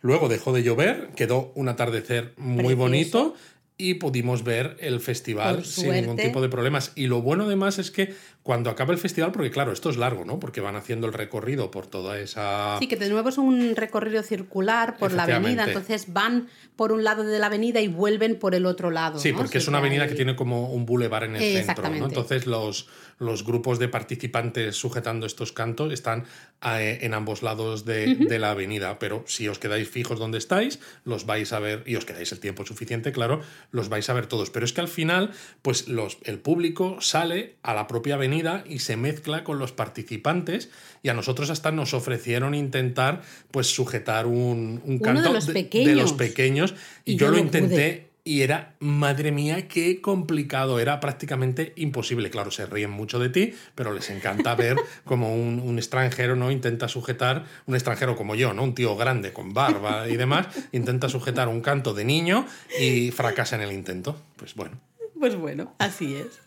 Luego dejó de llover, quedó un atardecer muy Precioso. bonito y pudimos ver el festival sin ningún tipo de problemas. Y lo bueno además es que cuando acaba el festival, porque claro, esto es largo, ¿no? Porque van haciendo el recorrido por toda esa... Sí, que de nuevo es un recorrido circular por la avenida, entonces van por un lado de la avenida y vuelven por el otro lado. Sí, ¿no? porque es una avenida hay- que tiene como un bulevar en el centro. ¿no? Entonces los, los grupos de participantes sujetando estos cantos están eh, en ambos lados de, de la avenida, pero si os quedáis fijos donde estáis, los vais a ver, y os quedáis el tiempo suficiente, claro, los vais a ver todos. Pero es que al final, pues los, el público sale a la propia avenida y se mezcla con los participantes y a nosotros hasta nos ofrecieron intentar pues sujetar un, canto de los de pequeños. los pequeños y, Y yo, yo lo intenté pude. y era, madre mía, qué complicado, era prácticamente imposible. Claro, se ríen mucho de ti, pero les encanta ver [laughs] como un, un extranjero no intenta sujetar, un extranjero como yo, ¿no? Un tío grande con barba y demás, intenta sujetar un canto de niño y fracasa en el intento. Pues bueno. Pues bueno, así es.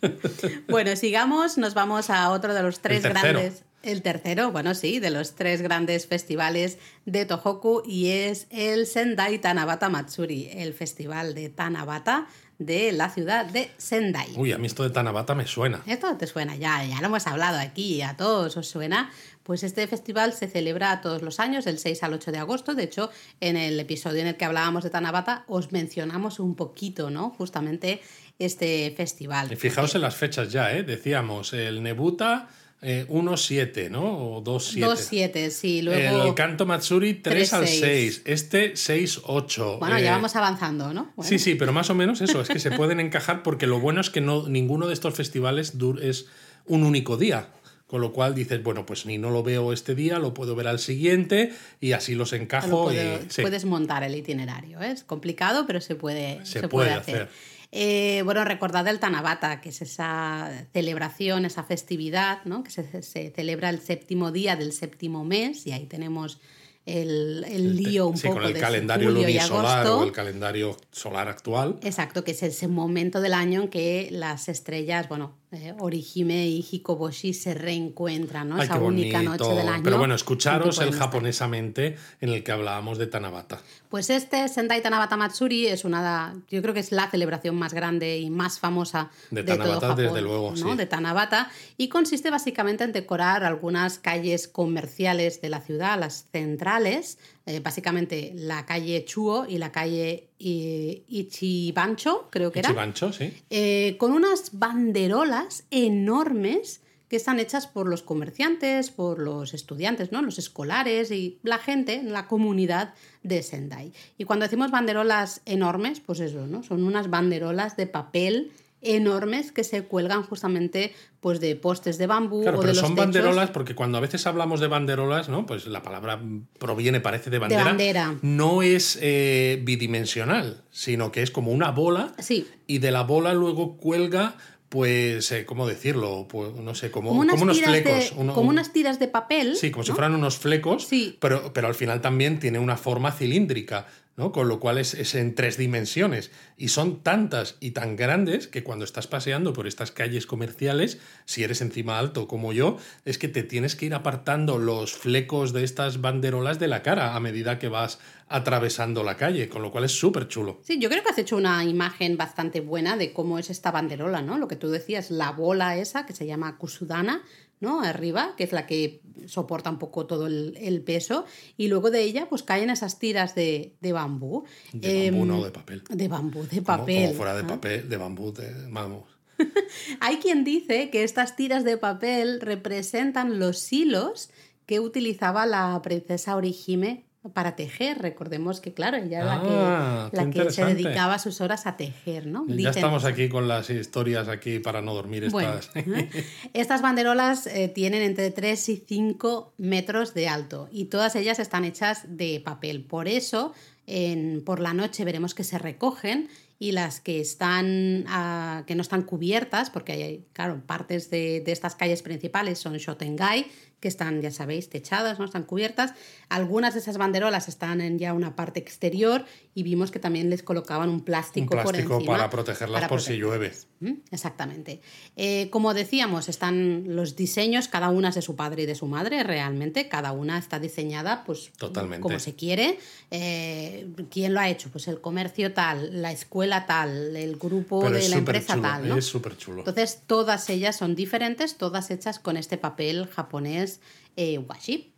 bueno, sigamos, nos vamos a otro de los tres El grandes. El tercero, bueno, sí, de los tres grandes festivales de Tohoku y es el Sendai Tanabata Matsuri, el festival de Tanabata de la ciudad de Sendai. Uy, a mí esto de Tanabata me suena. Esto te suena ya, ya lo hemos hablado aquí, a todos os suena. Pues este festival se celebra todos los años, del 6 al 8 de agosto. De hecho, en el episodio en el que hablábamos de Tanabata, os mencionamos un poquito, ¿no? Justamente este festival. Y fijaos en las fechas ya, ¿eh? Decíamos, el Nebuta eh, 1-7, ¿no? O 2-7. 2-7, sí. Luego, El Canto Matsuri 3 al 3-6. 6. Este 6-8. bueno, Eh, ya vamos avanzando, ¿no? Bueno, Sí, sí, pero más o menos eso, es que se pueden encajar porque lo bueno es que no, ninguno de estos festivales es un único día. Con lo cual dices, bueno, pues ni no lo veo este día, lo puedo ver al siguiente y así los lo encajo. puedo- y, sí. Puedes montar el itinerario, ¿eh? es complicado, pero se puede, Se se puede puede hacer. hacer. Eh, bueno, recordad el Tanabata, que es esa celebración, esa festividad, ¿no? que se, se celebra el séptimo día del séptimo mes, y ahí tenemos el, el lío un sí, poco con el de calendario lunisolar o el calendario solar actual. Exacto, que es ese momento del año en que las estrellas, bueno, eh, Orihime y Hikoboshi se reencuentran, ¿no? Ay, Esa única noche del año. Pero bueno, escucharos el japonesamente en el que hablábamos de Tanabata. Pues este Sendai Tanabata Matsuri es una, yo creo que es la celebración más grande y más famosa De de, Tanabata, todo Japón, desde luego, ¿no? sí. de Tanabata, y consiste básicamente en decorar algunas calles comerciales de la ciudad, las centrales, eh, básicamente la calle Chuo y la calle eh, Ichibancho, creo que era, Ichibancho, sí. eh, con unas banderolas enormes que están hechas por los comerciantes, por los estudiantes, ¿no? los escolares y la gente, la comunidad de Sendai. Y cuando decimos banderolas enormes, pues eso, ¿no? Son unas banderolas de papel enormes que se cuelgan justamente pues de postes de bambú Claro, o de pero los son techos. banderolas porque cuando a veces hablamos de banderolas, ¿no? Pues la palabra proviene, parece de bandera. bandera. No es eh, bidimensional, sino que es como una bola Sí, y de la bola luego cuelga, pues, eh, ¿cómo decirlo? Pues no sé, como, como unas, como unos flecos. de, uno- como un- unas tiras de papel. Sí, como si fueran unos flecos, Sí. pero, pero al final también tiene una forma cilíndrica, Con lo cual es, es en tres dimensiones. Y son tantas y tan grandes que cuando estás paseando por estas calles comerciales, si eres encima alto como yo, es que te tienes que ir apartando los flecos de estas banderolas de la cara a medida que vas atravesando la calle, con lo cual es súper chulo. Sí, yo creo que has hecho una imagen bastante buena de cómo es esta banderola, ¿no? Lo que tú decías, la bola esa que se llama kusudana, ¿no? Arriba, que es la que soporta un poco todo el, el peso, y luego de ella pues caen esas tiras de, de bambú. De Em, bambú, no de papel. De bambú, de papel. Como fuera de papel, de bambú, de, vamos. [laughs] Hay quien dice que estas tiras de papel representan los hilos que utilizaba la princesa Orihime para tejer. Recordemos que, claro, ella era Ah, la que, la que se dedicaba sus horas a tejer, ¿no? Ya Dicen estamos eso. aquí con las historias aquí para no dormir estas. [laughs] ¿eh? estas banderolas eh, tienen entre 3 y 5 metros de alto y todas ellas están hechas de papel. Por eso, en- por la noche veremos que se recogen y las que están ah, que no están cubiertas, porque hay, claro, partes de, de estas calles principales son Shotengai, que están, ya sabéis, techadas, ¿no? Están cubiertas. Algunas de esas banderolas están en ya una parte exterior y vimos que también les colocaban un plástico, Un plástico por encima. para protegerlas por si llueve. ¿Mm? Exactamente. Eh, como decíamos, están los diseños, cada una es de su padre y de su madre, realmente. Cada una está diseñada pues Totalmente. como se quiere. Eh, ¿Quién lo ha hecho? Pues el comercio tal, la escuela tal, el grupo Pero de la empresa chulo, tal. ¿no? es súper chulo. Entonces, todas ellas son diferentes, todas hechas con este papel japonés eh, washi.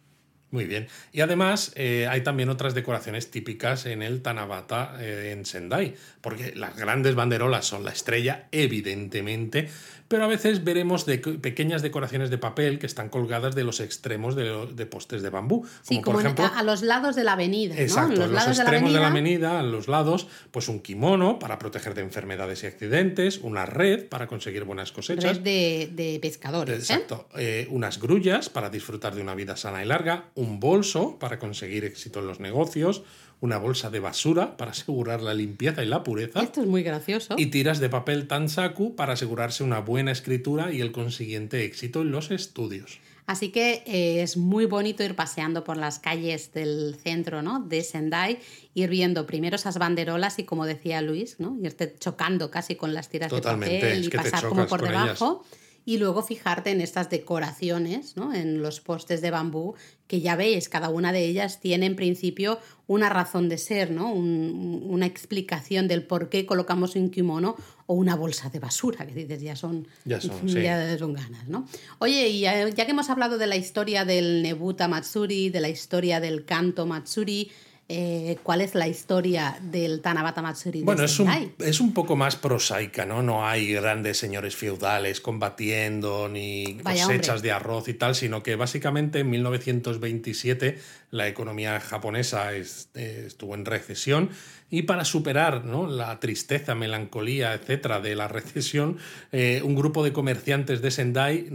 Muy bien. Y además eh, hay también otras decoraciones típicas en el Tanabata eh, en Sendai, porque las grandes banderolas son la estrella, evidentemente, pero a veces veremos de pequeñas decoraciones de papel que están colgadas de los extremos de, de postes de bambú. Sí, como como por ejemplo, a, a los lados de la avenida. ¿no? Exacto, En en los, lados extremos de la, avenida, avenida, a los lados, pues un kimono para proteger de enfermedades y accidentes, una red para conseguir buenas cosechas. Red de, de pescadores. ¿eh? Exacto. Eh, unas grullas para disfrutar de una vida sana y larga, un bolso para conseguir éxito en los negocios, una bolsa de basura para asegurar la limpieza y la pureza, Esto es muy gracioso. y tiras de papel tansaku para asegurarse una buena escritura y el consiguiente éxito en los estudios. Así que eh, es muy bonito ir paseando por las calles del centro ¿no? de Sendai, ir viendo primero esas banderolas y, como decía Luis, ¿no? irte chocando casi con las tiras Totalmente, de papel es y que pasar como por debajo. Y luego fijarte en estas decoraciones, ¿no? en los postes de bambú, que ya veis, cada una de ellas tiene en principio una razón de ser, ¿no? Un- una explicación del por qué colocamos un kimono o una bolsa de basura, que dices, ya son, Ya son, [laughs] sí. ya son ganas, ¿no? Oye, y ya, ya que hemos hablado de la historia del Nebuta Matsuri, de la historia del Kanto Matsuri, eh, ¿cuál es la historia del Tanabata Matsuri? de Bueno, es un, es un poco más prosaica, ¿no? No hay grandes señores feudales combatiendo ni Vaya, cosechas hombre. de arroz y tal, sino que básicamente en 1927 la economía japonesa es- eh, estuvo en recesión y para superar ¿no? la tristeza, melancolía, etcétera, de la recesión, eh, un grupo de comerciantes de Sendai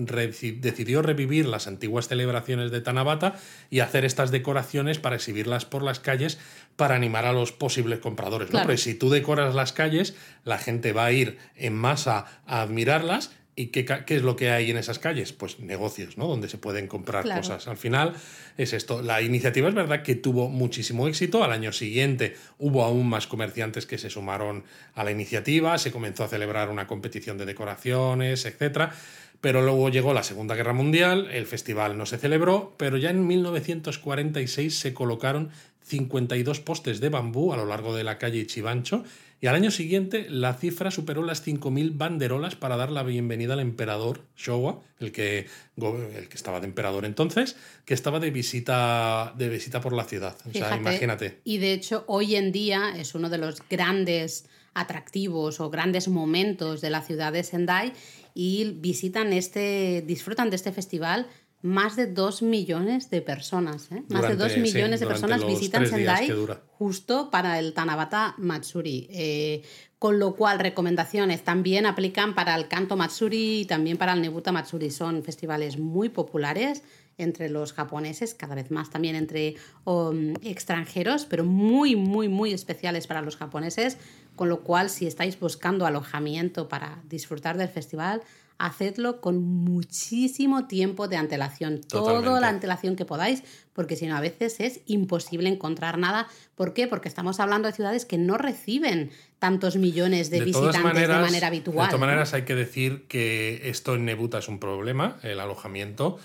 decidió revivir las antiguas celebraciones de Tanabata y hacer estas decoraciones para exhibirlas por las calles para animar a los posibles compradores. ¿no? Claro. Porque si tú decoras las calles, la gente va a ir en masa a admirarlas. ¿Y qué, qué es lo que hay en esas calles? Pues negocios, ¿no? Donde se pueden comprar Claro. cosas. Al final es esto. La iniciativa es verdad que tuvo muchísimo éxito. Al año siguiente hubo aún más comerciantes que se sumaron a la iniciativa. Se comenzó a celebrar una competición de decoraciones, etcétera. Pero luego llegó la Segunda Guerra Mundial, el festival no se celebró, pero ya en 1946 se colocaron 52 postes de bambú a lo largo de la calle Chivancho y al año siguiente la cifra superó las 5.000 banderolas para dar la bienvenida al emperador Showa, el que, el que estaba de emperador entonces, que estaba de visita, de visita por la ciudad. O sea, imagínate. Y de hecho, hoy en día es uno de los grandes atractivos o grandes momentos de la ciudad de Sendai y visitan este, disfrutan de este festival más de dos millones de personas. ¿eh? Más de Durante- dos sí, millones de durante personas visitan Sendai justo para el Tanabata Matsuri. Eh, con lo cual, recomendaciones también aplican para el Kanto Matsuri y también para el Nebuta Matsuri. Son festivales muy populares entre los japoneses, cada vez más también entre um, extranjeros, pero muy, muy, muy especiales para los japoneses. Con lo cual, si estáis buscando alojamiento para disfrutar del festival, hacedlo con muchísimo tiempo de antelación. Toda la antelación que podáis, porque si no, a veces es imposible encontrar nada. ¿Por qué? Porque estamos hablando de ciudades que no reciben tantos millones de, visitantes de manera habitual. De todas ¿no? maneras, hay que decir que esto en Nebuta es un problema, el alojamiento.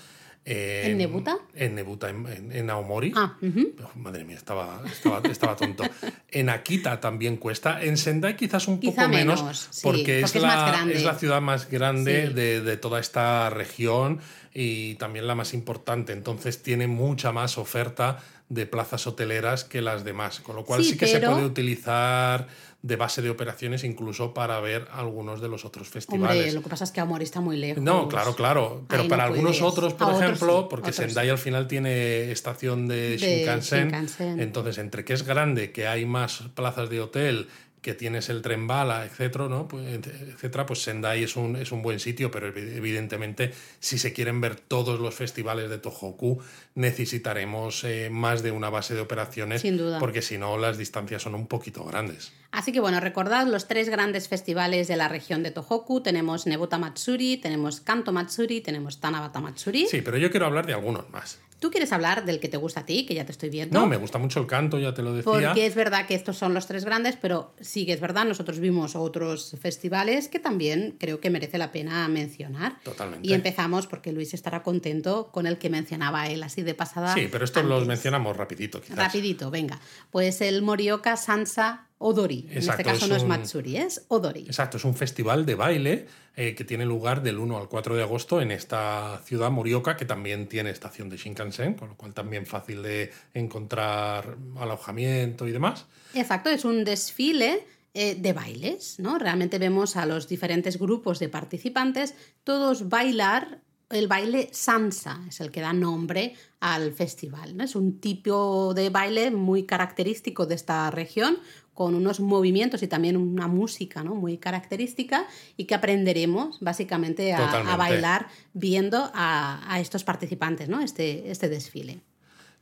Eh, ¿En Nebuta? En Nebuta, en, en- en Aomori. Ah. Oh, madre mía, estaba, estaba, estaba tonto. [laughs] En Akita también cuesta. En Sendai quizás un Quizá poco menos, menos, sí, porque, es, porque es la, es la ciudad más grande Sí. de, de toda esta región y también la más importante. Entonces tiene mucha más oferta de plazas hoteleras que las demás. Con lo cual Sí, sí, que pero- se puede utilizar de base de operaciones incluso para ver algunos de los otros festivales. Hombre, lo que pasa es que Amor está muy lejos. No, claro, claro. Pero Ahí no para algunos puedes. otros, por A otros ejemplo, sí, porque otros Sendai al final tiene estación de, De Shinkansen, Shinkansen. entonces entre que es grande, que hay más plazas de hotel, que tienes el tren bala, etcétera, ¿no? Pues, etcétera, pues Sendai es un, es un buen sitio, pero evidentemente si se quieren ver todos los festivales de Tohoku necesitaremos eh, más de una base de operaciones, Sin duda. porque si no las distancias son un poquito grandes. Así que bueno, recordad los tres grandes festivales de la región de Tohoku. Tenemos Nebota Matsuri, tenemos Kanto Matsuri, tenemos Tanabata Matsuri. Sí, pero yo quiero hablar de algunos más. ¿Tú quieres hablar del que te gusta a ti, que ya te estoy viendo? No, me gusta mucho el canto, ya te lo decía. Porque es verdad que estos son los tres grandes, pero sí que es verdad, nosotros vimos otros festivales que también creo que merece la pena mencionar. Totalmente. Y empezamos, porque Luis estará contento con el que mencionaba él así de pasada. Sí, pero estos los mencionamos rapidito, quizás. Rapidito, venga. Pues el Morioka Sansa Odori. en Exacto, este caso es no es Matsuri, es Odori. Exacto, es un festival de baile eh, que tiene lugar del 1 al 4 de agosto en esta ciudad Morioka, que también tiene estación de Shinkansen, con lo cual también fácil de encontrar alojamiento y demás. Exacto, es un desfile eh, de bailes, ¿no? Realmente vemos a los diferentes grupos de participantes todos bailar el baile sansa, es el que da nombre al festival. ¿no? Es un tipo de baile muy característico de esta región, con unos movimientos y también una música ¿no? muy característica y que aprenderemos básicamente a, bailar viendo a, a estos participantes, ¿no? este, este desfile.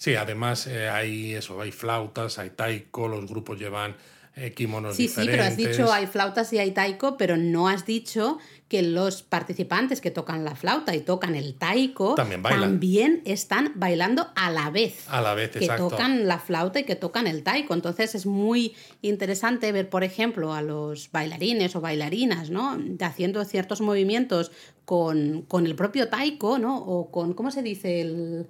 Sí, además eh, hay eso, hay flautas, hay taiko, los grupos llevan eh, kimonos Sí, sí, pero has dicho hay flautas y hay taiko, pero no has dicho que los participantes que tocan la flauta y tocan el taiko También bailan. también están bailando a la vez. A la vez, que exacto. tocan la flauta y que tocan el taiko. Entonces es muy interesante ver, por ejemplo, a los bailarines o bailarinas, ¿no? Haciendo ciertos movimientos con, con el propio taiko, ¿no? O con, ¿cómo se dice? El,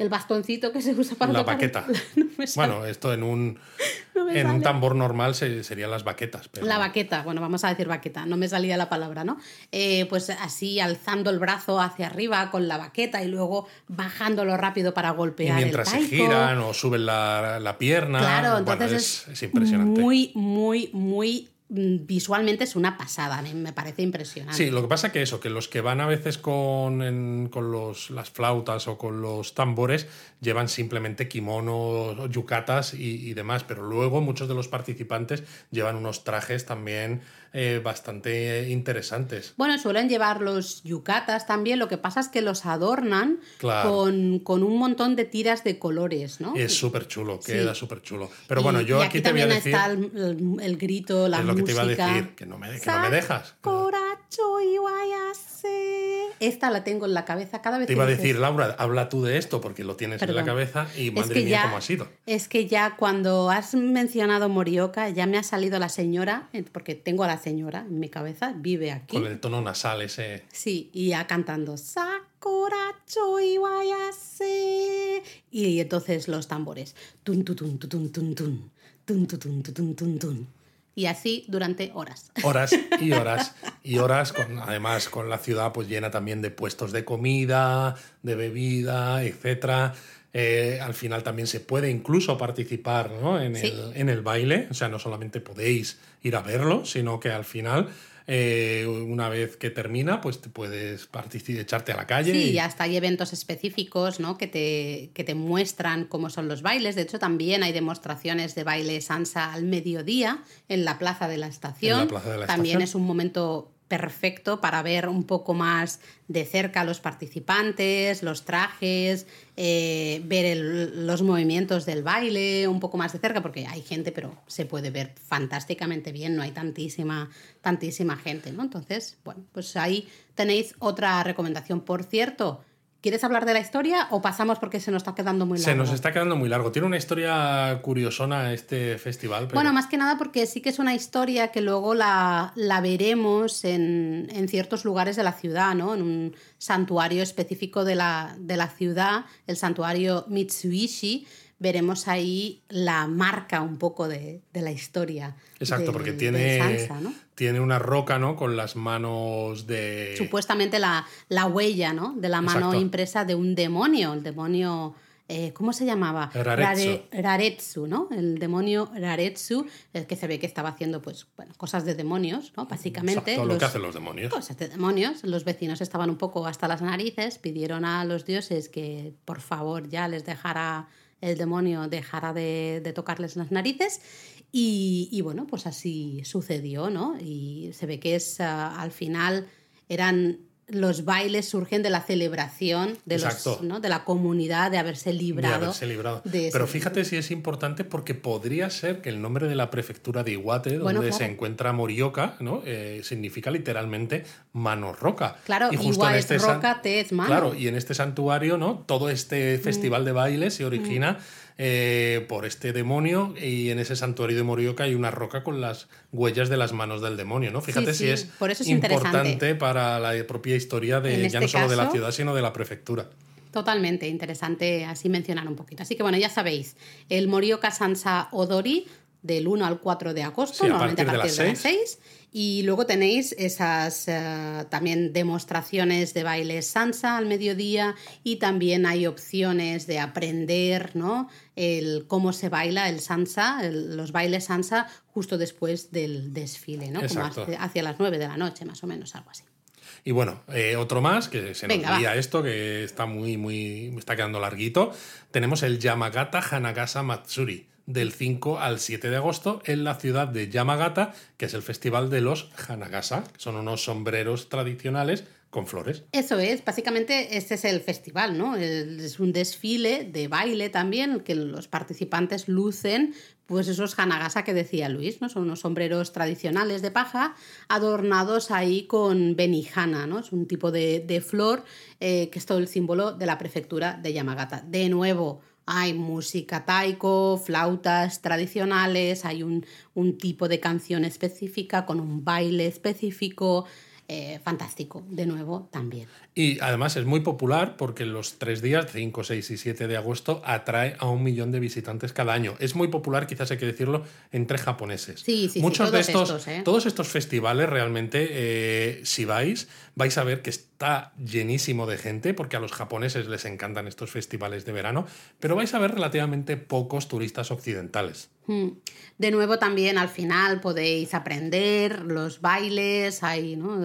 el bastoncito que se usa para La tocar- baqueta. [laughs] No. Bueno, esto en un, [laughs] No en un tambor normal se- serían las baquetas. Pero... La baqueta, bueno, vamos a decir baqueta, no me salía la palabra, ¿no? Eh, pues así alzando el brazo hacia arriba con la baqueta y luego bajándolo rápido para Y golpear mientras el se taiko. giran o suben la, la pierna. Claro, bueno, entonces es, es, es impresionante. muy, muy, muy visualmente es una pasada, me, parece impresionante. Sí, lo que pasa que eso, que los que van a veces con, con los, las flautas o con los tambores llevan simplemente kimonos, yucatas y, y demás, pero luego muchos de los participantes llevan unos trajes también eh, bastante interesantes. Bueno, suelen llevar los yucatas también, lo que pasa es que los adornan Claro. con, con un montón de tiras de colores, ¿no? Es súper chulo, queda súper chulo. Pero bueno, Y- yo y aquí, te voy a también decir... está el, el- el grito, la Es lo que te música. iba a decir, que no me, que no me dejas. Coracho y guayase. Esta la tengo en la cabeza cada vez Te que iba a dices- decir, Laura, habla tú de esto porque lo tienes en la cabeza y Es madre que mía, ya- cómo ha sido. Es que ya cuando has mencionado Morioka, ya me ha salido la señora, eh, porque tengo a la señora en mi cabeza, vive aquí. Con el tono nasal ese. Sí, y ya cantando Sakuracho y guayase. Y entonces los tambores. Tun, tu, tun, tu, tun, tun, tun. Tun, tu, tun, tu, tun, tun, tun. Y así durante horas. horas y [laughs] horas y horas, con, además con la ciudad pues llena también de puestos de comida, de bebida, etcétera. Eh, al final también se puede incluso participar ¿no? en, Sí. el, en el baile, o sea, no solamente podéis ir a verlo, sino que al final, eh, una vez que termina, pues te puedes echarte a la calle. Sí, y- y hasta hay eventos específicos ¿no? que, te, que te muestran cómo son los bailes. De hecho, también hay demostraciones de baile sansa al mediodía en la plaza de la estación. En la plaza de la también estación. es un momento perfecto para ver un poco más de cerca a los participantes, los trajes, eh, ver los movimientos del baile un poco más de cerca, porque hay gente, pero se puede ver fantásticamente bien, no hay tantísima, tantísima gente, ¿no? Entonces, bueno, pues ahí tenéis otra recomendación. Por cierto, ¿quieres hablar de la historia o pasamos porque se nos está quedando muy largo? Se nos está quedando muy largo. Tiene una historia curiosona este festival. pero- Bueno, más que nada porque sí que es una historia que luego la, la veremos en, en ciertos lugares de la ciudad, ¿no? En un santuario específico de la, de la ciudad, el santuario Mitsubishi, veremos ahí la marca un poco de, de la historia. Exacto, porque tiene, tiene una roca, ¿no? Con las manos de... Supuestamente la, la huella, ¿no? De la mano Exacto. impresa de un demonio, el demonio... eh, ¿Cómo se llamaba? Raretsu. Rare- Raretsu, ¿no? El demonio Raretsu, el que se ve que estaba haciendo, pues, bueno, cosas de demonios, ¿no? Básicamente. Exacto, lo que los- hacen los demonios. Cosas de demonios. Los vecinos estaban un poco hasta las narices, pidieron a los dioses que por favor ya les dejara el demonio dejara de, de tocarles las narices. Y, y, bueno, pues así sucedió, ¿no? Y se ve que es uh, al final eran los bailes surgen de la celebración de, los, ¿no? de la comunidad de haberse librado. De haberse librado. Pero fíjate si es importante porque podría ser que el nombre de la prefectura de Iwate, donde se encuentra Morioka, ¿no? Eh, significa literalmente mano roca. Claro, y justo en este roca, tez, mano. Claro, y en este santuario, ¿no? Todo este mm. festival de baile se origina. Mm. Eh, por este demonio y en ese santuario de Morioka hay una roca con las huellas de las manos del demonio, ¿no? Fíjate si es, importante para la propia historia de ya no solo de la ciudad, sino de la prefectura. Totalmente interesante así mencionar un poquito. Así que bueno, ya sabéis, el Morioka Sansa Odori del 1 al 4 de agosto, normalmente a partir, de, las 6. Y luego tenéis esas eh, también demostraciones de baile sansa al mediodía y también hay opciones de aprender ¿no? el cómo se baila el sansa, los bailes sansa justo después del desfile, ¿no? como hacia, las 9 de la noche más o menos, algo así. Y bueno, eh, otro más, que se nos Venga, esto, que está muy, muy, está quedando larguito. Tenemos el Yamagata Hanagasa Matsuri del 5 al 7 de agosto en la ciudad de Yamagata, que es el festival de los Hanagasa, son unos sombreros tradicionales con flores. Eso es, básicamente este es el festival, ¿no? Es un desfile de baile también, que los participantes lucen pues esos hanagasa que decía Luis, ¿no? Son unos sombreros tradicionales de paja adornados ahí con benihana, ¿no? Es un tipo de, flor eh, que es todo el símbolo de la prefectura de Yamagata. De nuevo, hay música taiko, flautas tradicionales, hay un, un tipo de canción específica con un baile específico. Eh, fantástico, de nuevo, también. Y además es muy popular porque los tres días, 5, 6 y 7 de agosto, atrae a un millón de visitantes cada año. Es muy popular, quizás hay que decirlo, entre japoneses. Sí, sí, Muchos de estos, ¿eh? todos estos festivales realmente, eh, si vais, vais a ver que está llenísimo de gente, porque a los japoneses les encantan estos festivales de verano, pero vais a ver relativamente pocos turistas occidentales. Hmm. De nuevo también al final podéis aprender los bailes, hay, ¿no?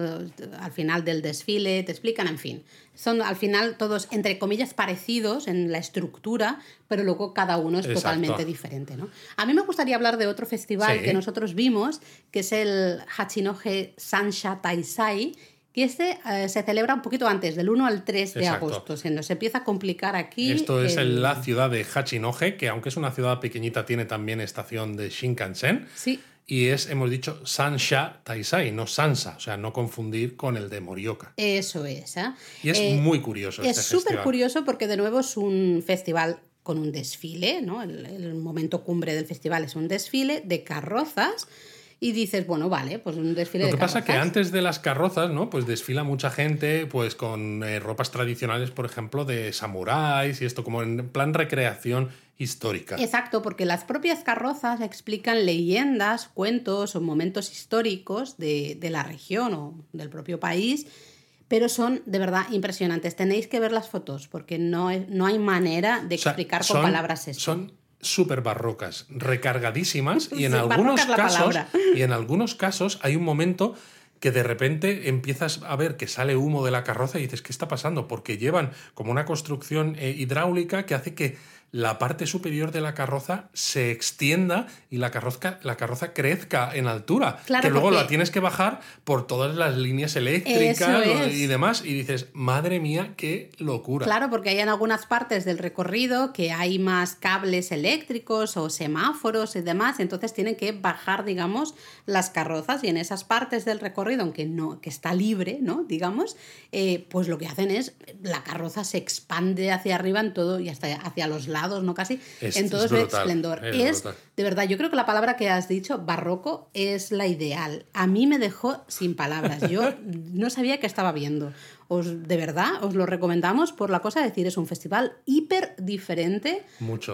al final del desfile, te explican, en fin. Son al final todos, entre comillas, parecidos en la estructura, pero luego cada uno es totalmente diferente. ¿no? A mí me gustaría hablar de otro festival que nosotros vimos, que es el Hachinohe Sansha Taisai, y este eh, se celebra un poquito antes, del 1 al 3 de agosto. Se nos empieza a complicar aquí. Esto es en la ciudad de Hachinohe, que aunque es una ciudad pequeñita, tiene también estación de Shinkansen. Sí. Y es, hemos dicho, Sansha Taisai, no Sansa, o sea, no confundir con el de Morioka. Eso es. ¿eh? Y es eh, muy curioso. Es este súper curioso porque de nuevo es un festival con un desfile, ¿no? el momento cumbre del festival es un desfile de carrozas y dices, bueno, vale, pues un desfile Lo que pasa es que antes de las carrozas, ¿no? Pues desfila mucha gente, pues con eh, ropas tradicionales, por ejemplo, de samuráis y esto, como en plan recreación histórica. Exacto, porque las propias carrozas explican leyendas, cuentos o momentos históricos de, la región o del propio país pero son de verdad impresionantes. Tenéis que ver las fotos porque no, no hay manera de explicar con palabras. Son súper barrocas, recargadísimas y en algunos casos y en algunos casos hay un momento que de repente empiezas a ver que sale humo de la carroza y dices, ¿qué está pasando? Porque llevan como una construcción eh, hidráulica que hace que la parte superior de la carroza se extienda y la carroza, la carroza crezca en altura. que luego la tienes que bajar por todas las líneas eléctricas y demás. Y dices, madre mía, qué locura. Claro, porque hay en algunas partes del recorrido que hay más cables eléctricos o semáforos y demás. Entonces tienen que bajar, digamos, las carrozas. Y en esas partes del recorrido, aunque no, que está libre, ¿no? Digamos, eh, pues lo que hacen es la carroza se expande hacia arriba en todo y hasta hacia los lados ¿no? Casi, en todo su esplendor. Es, de verdad, yo creo que la palabra que has dicho, barroco, es la ideal. A mí me dejó sin palabras. Yo [laughs] no sabía que estaba viendo. Os, de verdad, os lo recomendamos por la cosa de decir, es un festival hiper diferente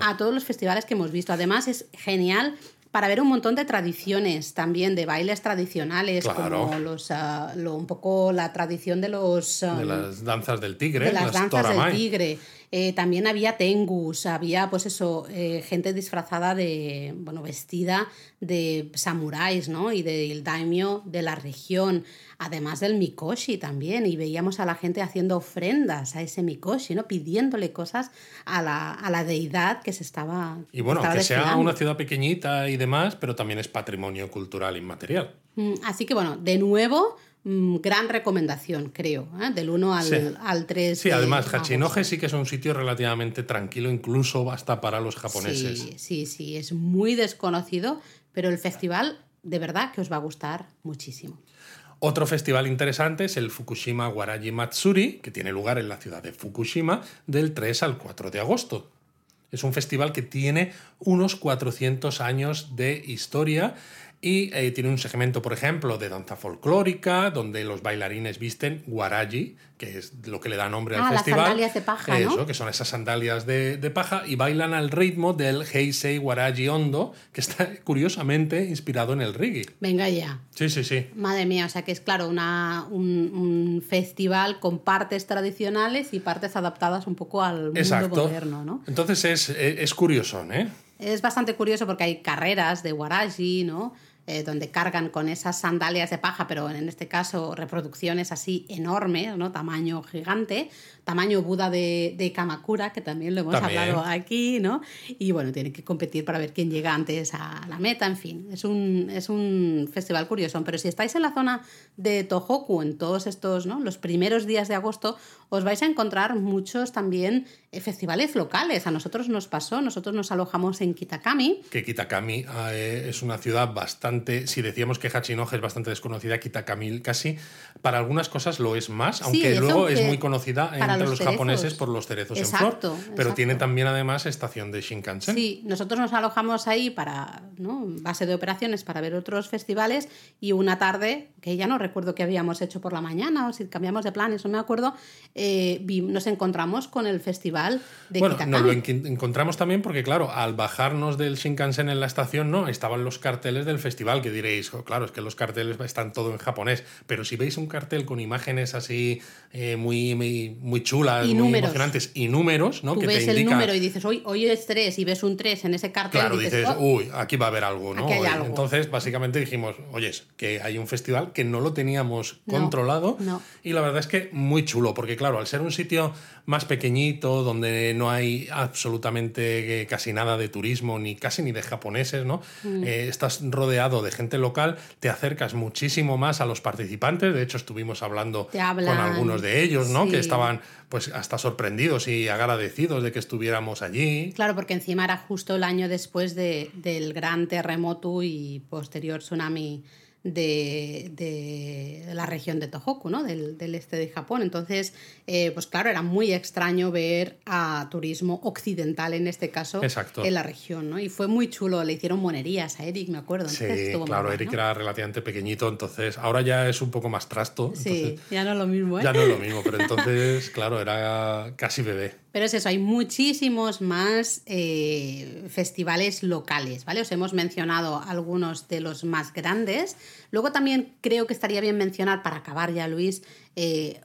a todos los festivales que hemos visto. Además, es genial para ver un montón de tradiciones también, de bailes tradicionales, como los, ah, lo, un poco la tradición de los... de las danzas del tigre. De las danzas del tigre. Eh, también había tengus, había pues eso, eh, gente disfrazada de, bueno, vestida de samuráis, ¿no? Y del daimyo de la región, además del mikoshi también, y veíamos a la gente haciendo ofrendas a ese mikoshi, ¿no? Pidiéndole cosas a la, a la deidad que se estaba... Y bueno, que sea una ciudad pequeñita y demás, pero también es patrimonio cultural inmaterial. Mm, Así que bueno, de nuevo, gran recomendación, creo, ¿eh? del 1 al, Sí. al 3. Sí, de además. Hachinohe sí que es un sitio relativamente tranquilo, incluso hasta para los japoneses. Sí, sí, sí, es muy desconocido, pero el festival de verdad que os va a gustar muchísimo. Otro festival interesante es el Fukushima Waraji Matsuri, que tiene lugar en la ciudad de Fukushima del 3 al 4 de agosto. Es un festival que tiene unos 400 años de historia y eh, tiene un segmento, por ejemplo, de danza folclórica, donde los bailarines visten waraji, que es lo que le da nombre al Ah, las festival. sandalias de paja, ¿no? Eso, que son esas sandalias de, de paja, y bailan al ritmo del Heisei Waraji Ondo, que está [laughs] curiosamente inspirado en el reggae. Venga ya. Sí, sí, sí. Madre mía, o sea que es claro, una, un, un festival con partes tradicionales y partes adaptadas un poco al mundo moderno, ¿no? Entonces es, es curioso, ¿eh? Es bastante curioso porque hay carreras de Waraji, ¿no? Eh, donde cargan con esas sandalias de paja, pero en este caso reproducciones así enormes, ¿no? Tamaño gigante, tamaño Buda de, de Kamakura, que también lo hemos También. hablado aquí, ¿no? Y bueno, tienen que competir para ver quién llega antes a la meta, en fin, es un, es un festival curioso. Pero si estáis en la zona de Tohoku, en todos estos, ¿no? Los primeros días de agosto, os vais a encontrar muchos también festivales locales. A nosotros nos pasó, nosotros nos alojamos en Kitakami, Que Kitakami eh, es una ciudad bastante. Si decíamos que Hachinohe es bastante desconocida, Kitakami casi para algunas cosas lo es más, aunque luego es muy conocida entre los los, japoneses por los cerezos Exacto, en flor. Pero exacto. tiene también además estación de Shinkansen. Sí, nosotros nos alojamos ahí para ¿no? base de operaciones para ver otros festivales y una tarde, que ya no recuerdo qué habíamos hecho por la mañana o si cambiamos de planes, no me acuerdo, eh, nos encontramos con el festival de Bueno, Kitakami. nos lo en- encontramos también porque, claro, al bajarnos del Shinkansen en la estación, no, estaban los carteles del festival, que diréis, "Oh, claro, es que los carteles están todo en japonés, pero si veis un cartel con imágenes así eh, muy, muy, muy chulas, Y muy números. emocionantes y números, ¿no? Tú que ves te el indica, número y dices, hoy, hoy es 3 y ves un 3 en ese cartel Claro, y dices, "Oh". uy, aquí va a haber algo, ¿no? Algo. Entonces, básicamente dijimos, oye, que hay un festival que no lo teníamos No, controlado no. y la verdad es que muy chulo, porque claro, al ser un sitio más pequeñito, donde no hay absolutamente eh, casi nada de turismo, ni casi ni de japoneses, ¿no? Mm. Eh, estás rodeado de gente local, te acercas muchísimo más a los participantes, de hecho estuvimos hablando con algunos de ellos, ¿no? Que estaban pues hasta sorprendidos y agradecidos de que estuviéramos allí. Claro, porque encima era justo el año después de- del gran terremoto y posterior tsunami de, de la región de Tohoku, ¿no? del, del este de Japón. Entonces, eh, pues claro, era muy extraño ver a turismo occidental, en este caso, Exacto. en la región. ¿no? Y fue muy chulo, le hicieron monerías a Eric, me acuerdo. Sí, Entonces claro, Eric ¿no? era relativamente pequeñito, entonces ahora ya es un poco más trasto. Sí, entonces ya no es lo mismo, ¿eh? Ya no es lo mismo, pero entonces, [laughs] claro, era casi bebé. Pero es eso, hay muchísimos más eh, festivales locales, ¿vale? Os hemos mencionado algunos de los más grandes. Luego también creo que estaría bien mencionar, para acabar ya, Luis, eh,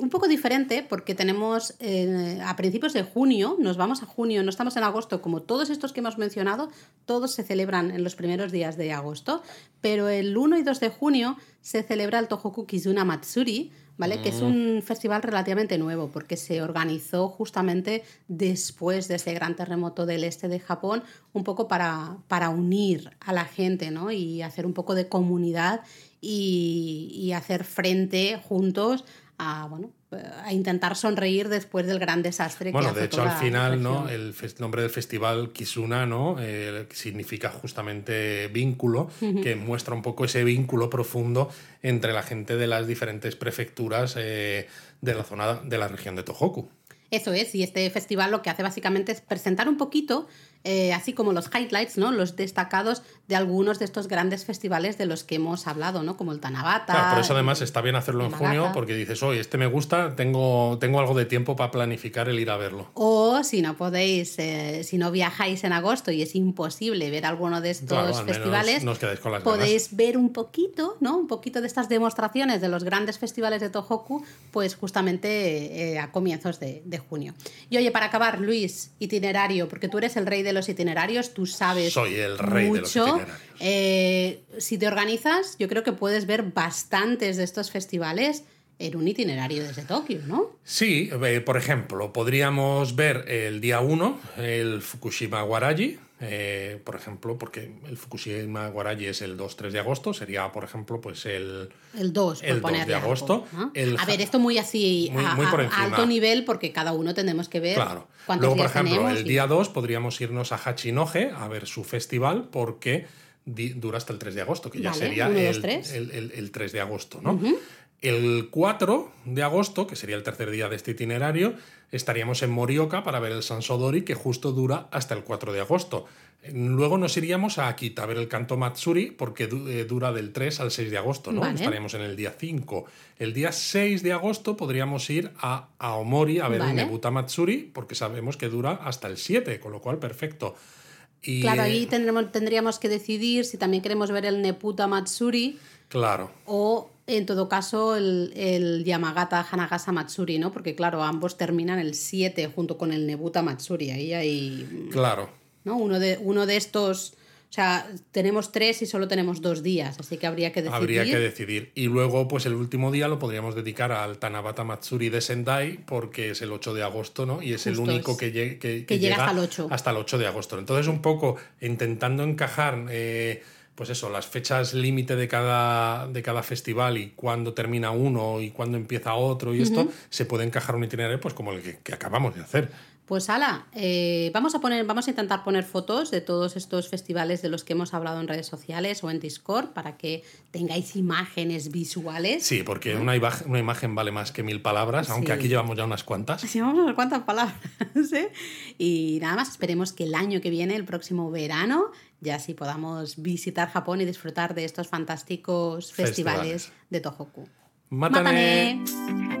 un poco diferente, porque tenemos eh, a principios de junio, nos vamos a junio, no estamos en agosto, como todos estos que hemos mencionado, todos se celebran en los primeros días de agosto, pero el 1 y 2 de junio se celebra el Tohoku Kizuna Matsuri, ¿vale? Que es un festival relativamente nuevo porque se organizó justamente después de ese gran terremoto del este de Japón, un poco para, para unir a la gente, ¿no? Y hacer un poco de comunidad y, y hacer frente juntos a, bueno, a intentar sonreír después del gran desastre Bueno, que de azotó hecho, al final, ¿no? El nombre del festival Kisuna, ¿no? Eh, significa justamente vínculo, que muestra un poco ese vínculo profundo entre la gente de las diferentes prefecturas eh, de la zona de la región de Tohoku. Eso es, y este festival lo que hace básicamente es presentar un poquito eh, así como los highlights, ¿no? Los destacados de algunos de estos grandes festivales de los que hemos hablado, ¿no? Como el Tanabata. Claro, por eso además está bien hacerlo en junio porque dices, oye, este me gusta, tengo, tengo algo de tiempo para planificar el ir a verlo. O si no podéis, eh, si no viajáis en agosto y es imposible ver alguno de estos Claro, festivales, con las podéis ver un poquito, ¿no? Un poquito de estas demostraciones de los grandes festivales de Tohoku, pues justamente eh, a comienzos de, de junio. Y oye, para acabar, Luis, itinerario, porque tú eres el rey de los itinerarios, tú sabes Soy el rey de los mucho. itinerarios. Eh, si te organizas, yo creo que puedes ver bastantes de estos festivales en un itinerario desde Tokio, ¿no? Sí, eh, por ejemplo, podríamos ver el día 1, el Fukushima Waraji, eh, por ejemplo, porque el Fukushima Waraji es el 2-3 de agosto, sería, por ejemplo, pues el... El 2, por El 2 ponerle de algo, agosto, ¿no? el a ver, esto muy así, Muy- a, muy por a- alto nivel, porque cada uno tenemos que ver Claro. Luego, por días ejemplo, tenemos el y- día 2 podríamos irnos a Hachinohe a ver su festival porque dura hasta el 3 de agosto, que ya Vale, sería uno, el, el- el- el 3 de agosto, ¿no? El 4 de agosto, que sería el tercer día de este itinerario, estaríamos en Morioka para ver el Sansodori, que justo dura hasta el 4 de agosto. Luego nos iríamos a Akita a ver el Kanto Matsuri, porque eh, dura del 3 al 6 de agosto, ¿no? Vale. Estaríamos en el día 5. El día 6 de agosto podríamos ir a Aomori a ver el. Nebuta Matsuri, porque sabemos que dura hasta el 7, con lo cual perfecto. Y, Claro, eh, ahí tendremos, tendríamos que decidir si también queremos ver el Neputa Matsuri Claro. o, en todo caso, el, el Yamagata Hanagasa Matsuri, ¿no? Porque, claro, ambos terminan el 7 junto con el Nebuta Matsuri. Ahí hay Claro. ¿no? Uno de, uno de estos, o sea, tenemos tres y solo tenemos dos días, así que habría que decidir. Habría que decidir. Y luego, pues el último día lo podríamos dedicar al Tanabata Matsuri de Sendai, porque es el 8 de agosto, ¿no? Y es el único es. que, que- Que que llega llega hasta el 8. hasta el 8 de agosto. Entonces, un poco intentando encajar, eh, pues eso, las fechas límite de cada, de cada festival y cuándo termina uno y cuándo empieza otro y esto, se puede encajar un itinerario pues como el que, que acabamos de hacer. Pues ala, eh, vamos a poner, vamos a intentar poner fotos de todos estos festivales de los que hemos hablado en redes sociales o en Discord para que tengáis imágenes visuales. Sí, porque una, imagen, una imagen vale más que mil palabras, aunque Sí. aquí llevamos ya unas cuantas. Así vamos a ver cuántas palabras. [laughs] ¿eh? Y nada más, esperemos que el año que viene, el próximo verano, ya sí podamos visitar Japón y disfrutar de estos fantásticos festivales, Festivales. de Tohoku. ¡Mátane! ¡Mátane!